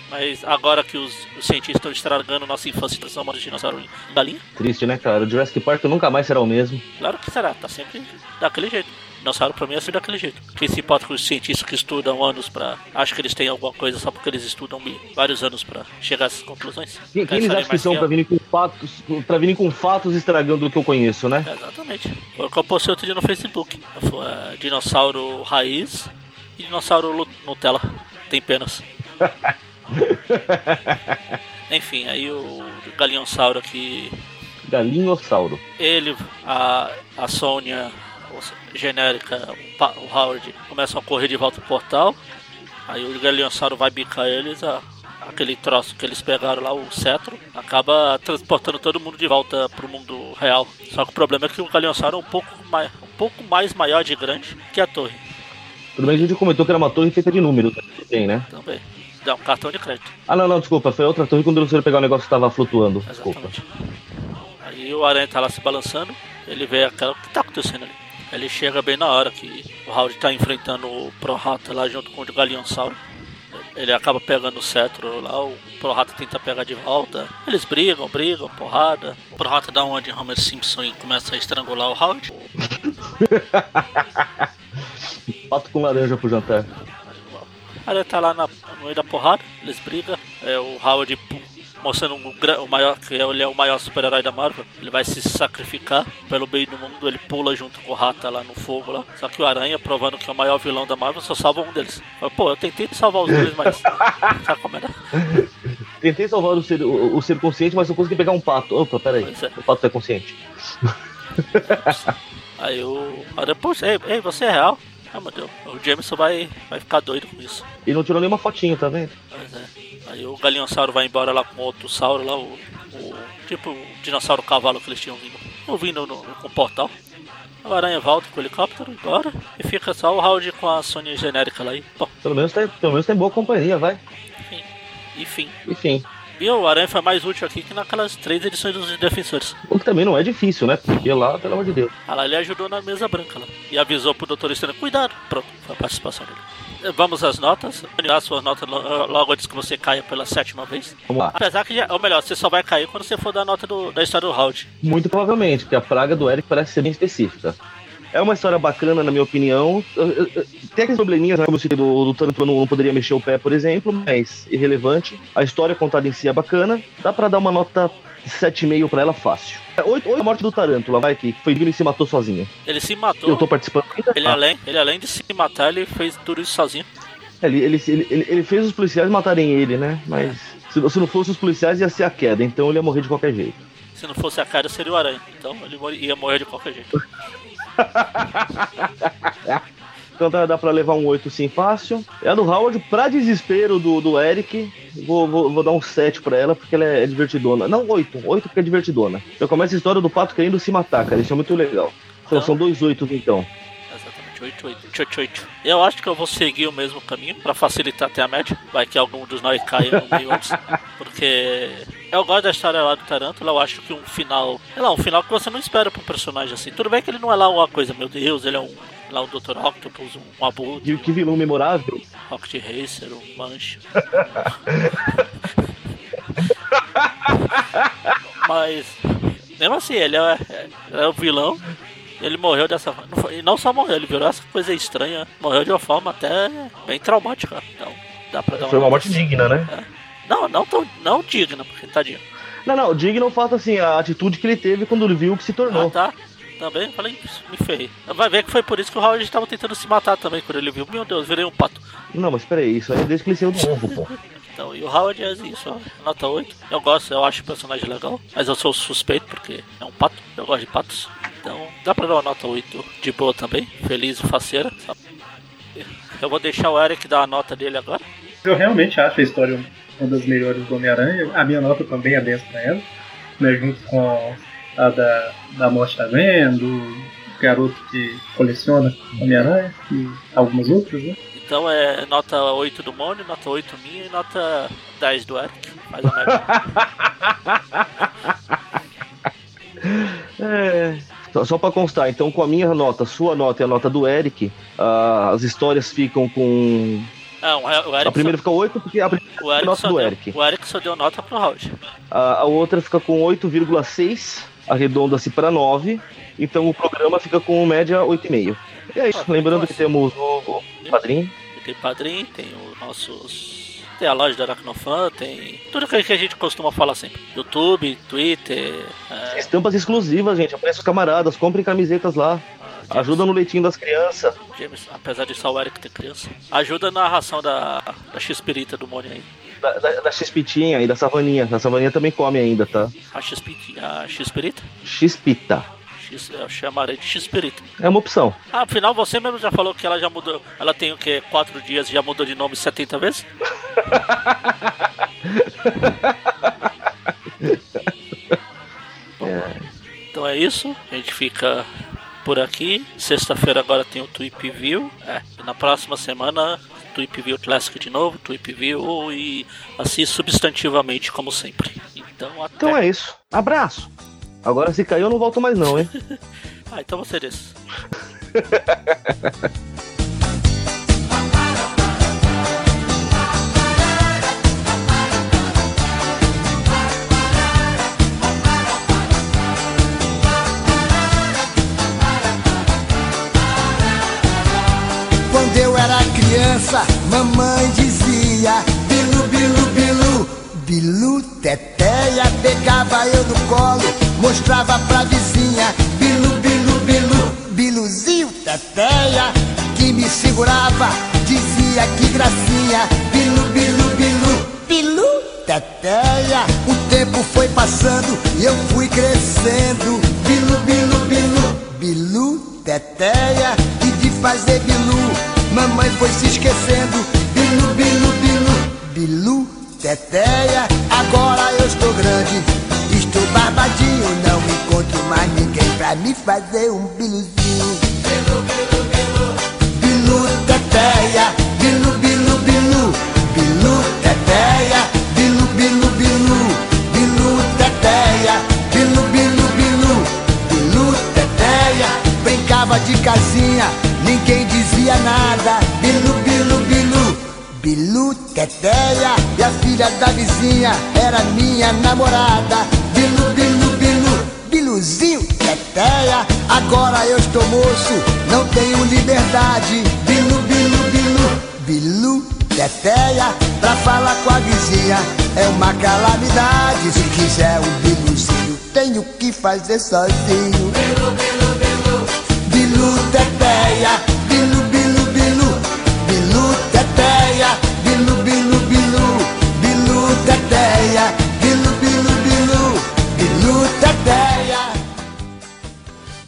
mas agora que os, os cientistas estão estragando nossa infância e transformando os dinossauros em galinha, Triste, né, cara? O Jurassic Park nunca mais será o mesmo. claro que será, tá sempre daquele jeito. Dinossauro pra mim é sempre daquele jeito. Quem se importa com os cientistas que estudam anos pra. Acho que eles têm alguma coisa só porque eles estudam vários anos pra chegar a essas conclusões. Quem, quem eles acham que são eu? pra virem com fatos, pra virem com fatos estragando o que eu conheço, né? Exatamente. Foi o que eu postei outro dia no Facebook. Foi é, dinossauro raiz e dinossauro Nutella. Tem penas. Enfim, aí o galinhossauro aqui. Galinhossauro. Ele, a, a Sônia, genérica, o, Howard começam a correr de volta pro portal. Aí o galinhossauro vai bicar eles. A, aquele troço que eles pegaram lá, o cetro, acaba transportando todo mundo de volta pro mundo real. Só que o problema é que o Galeonssauro é um pouco mais, um pouco mais maior de grande que a torre. Tudo bem que a gente comentou que era uma torre feita de números, tem, né? Também. Um cartão de crédito. Ah, não, não, desculpa. Foi outra torre quando você pegar o negócio que tava flutuando. Desculpa. Exatamente. Aí o aranha tá lá se balançando, ele vê aquela. O que tá acontecendo ali? Ele chega bem na hora que o Howard tá enfrentando o Pro-Rata lá junto com o Galeonsauro. Ele acaba pegando o cetro lá, o Pro-Rata tenta pegar de volta. Eles brigam, brigam, porrada. O Pro-Rata dá uma de Homer Simpson e começa a estrangular o Howard. Pato com laranja pro jantar. Aí ele tá lá na, no meio da porrada, eles brigam. É, o Howard mostrando um, o maior, que ele é o maior super-herói da Marvel. Ele vai se sacrificar pelo bem do mundo, ele pula junto com o Rata lá no fogo lá. Só que o Aranha, provando que é o maior vilão da Marvel, só salva um deles. Pô, eu tentei salvar os dois, mas. Sabe como? Tentei salvar o ser, o, o ser consciente, mas eu consegui pegar um pato. Opa, peraí. É. O pato é consciente. Aí o Aranha, poxa, ei, ei, você é real? Ah, meu Deus, o Jameson vai, vai ficar doido com isso. E não tirou nenhuma fotinho, tá vendo? Pois é. Aí o Galinhossauro vai embora lá com outro sauro lá, o, o tipo o dinossauro cavalo que eles tinham vindo, vindo no, com o portal. O Aranha volta com o helicóptero embora e fica só o Howard com a Sony genérica lá e, bom, Pelo menos, tá, pelo menos tem boa companhia, vai. enfim. Enfim. Enfim. E o Aranha foi mais útil aqui que naquelas três edições dos Defensores. O que também não é difícil, né? Porque lá, pelo amor de Deus. Ah, lá ele ajudou na mesa branca lá. E avisou pro Dr. Estranho, cuidado. Pronto, foi a participação dele. Eh, Vamos às notas. As suas notas lo- logo antes que você caia pela sétima vez. Vamos lá. Apesar que, já, ou melhor, você só vai cair quando você for dar a nota do- da história do Howard. Muito provavelmente, porque a praga do Eric parece ser bem específica. É uma história bacana, na minha opinião. Tem aqueles probleminhas, né, como eu citei, do, do Tarantino não, não poderia mexer o pé, por exemplo, mas irrelevante. A história contada em si é bacana. Dá pra dar uma nota 7,5 pra ela fácil. É, Oito, oito a morte do Tarântula, vai que foi digno e se matou sozinho. Ele se matou. Eu tô participando? Ele, Ah, além, ele além de se matar, ele fez tudo isso sozinho. ele, ele, ele, ele- ele fez os policiais matarem ele, né? Mas se, se não fosse os policiais, ia ser a queda, então ele ia morrer de qualquer jeito. Se não fosse a cara, seria o Aranha. Então ele ia morrer de qualquer jeito. Então dá, dá pra levar um 8 sim fácil. É a do Howard, pra desespero do, do Eric, vou, vou, vou dar um 7 pra ela, porque ela é divertidona. Não, 8. 8 porque é divertidona. Já começa a história do pato querendo se matar, cara. Isso é muito legal. Então- são dois 8 então. Exatamente, 8, 8, 8, 8. Eu acho que eu vou seguir o mesmo caminho pra facilitar até a média. Vai que algum dos nós caia no meio antes. Porque eu gosto da história lá do Tarântula. Eu acho que um final. Sei lá, um final que você não espera pra um personagem assim. Tudo bem que ele não é lá uma coisa, meu Deus, ele é um. Lá um Dr. Octopus, um, abutre, Que, que vilão memorável. Rocket Racer, um Mancha. Mas, mesmo assim, ele é, é, é o vilão. Ele morreu dessa forma. E não só morreu, ele virou essa coisa estranha. Morreu de uma forma até bem traumática. Então, dá pra dar Foi uma morte digna, né? Não, não tão não digna, porque tadinho. Não, não, digno fato assim, a atitude que ele teve quando ele viu o que se Ah, tornou. tá. Também falei, me ferrei. Vai ver que foi por isso que o Howard estava tentando se matar também, quando ele viu. Meu Deus, virei um pato. Não, mas peraí, isso aí é desde que ele saiu do ovo, pô. Então, e o Howard é isso, ó, nota 8. Eu gosto, eu acho o personagem legal, mas eu sou suspeito porque é um pato, eu gosto de patos. Então, dá pra dar uma nota 8 de boa também, feliz e faceira. sabe? Eu vou deixar o Eric dar a nota dele agora. Eu realmente acho a história uma das melhores do Homem-Aranha. A minha nota também é 10 pra ela, né, junto com a da, da Morte da Gwen, do garoto que coleciona Homem-Aranha e algumas outras, né? Então é nota 8 do Mônio, nota 8 minha e nota 10 do Eric. Faz a média. É. Só- Só pra constar, então com a minha nota, sua nota e a nota do Eric, ah, as histórias ficam com. Eric, A primeira fica 8, porque a, primeira só, o, Eric nota só do deu, Eric. o Eric só deu nota pro Howard. a, a outra fica com 8,6, arredonda-se para 9, então o programa fica com média 8,5. E é isso, Ah, lembrando nossa. que temos o, o padrinho. Tem padrinho, tem os nossos. Tem a loja do Aracnofan, tem tudo que a gente costuma falar sempre. YouTube, Twitter. É, Estampas exclusivas, gente. Aparece os camaradas, comprem camisetas lá. Ajuda no leitinho das crianças. James, apesar de só o Eric ter criança. Ajuda na ração da, da X-Pirita do Mônio aí. Da, da, da X-Pitinha e da Savaninha. A Savaninha também come ainda, tá? A X-Pirita? A X-Pirita? X-Pita. X, eu chamarei de X-Pirita. É uma opção. Ah, afinal, você mesmo já falou que ela já mudou. Ela tem o quê? Quatro dias e já mudou de nome 70 vezes? é. Então é isso. A gente fica por aqui. Sexta-feira agora tem o Tweep View. É. Na próxima semana, Tweep View Classic de novo, Tweep View e assim substantivamente, como sempre. Então, até. então é isso. Abraço. Agora se caiu eu não volto mais não, hein? ah, então você desse. mostrava pra vizinha Bilu, bilu, bilu, biluzinho, teteia Que me segurava, dizia que gracinha Bilu, bilu, bilu, bilu, teteia O tempo foi passando e eu fui crescendo Bilu, bilu, bilu, bilu, teteia E de fazer bilu Mamãe foi se esquecendo Bilu, bilu, bilu, bilu, teteia Agora eu estou grande, estou barbadinho Não encontro mais ninguém pra me fazer um biluzinho. Bilu, bilu, bilu Bilu, teteia. Bilu, bilu, bilu. Bilu, teteia. Bilu, bilu, bilu. Bilu, teteia. Bilu, bilu, bilu. Bilu, teteia. Brincava de casinha Ninguém dizia nada, bilu, bilu, bilu. Bilu, teteia. E a filha da vizinha era minha namorada. Bilu, bilu, ideia. Agora eu estou moço, não tenho liberdade. Bilu, bilu, bilu, bilu, teteia. Pra falar com a vizinha é uma calamidade. Se quiser um biluzinho, tenho que fazer sozinho. Bilu, bilu, bilu, bilu, teteia.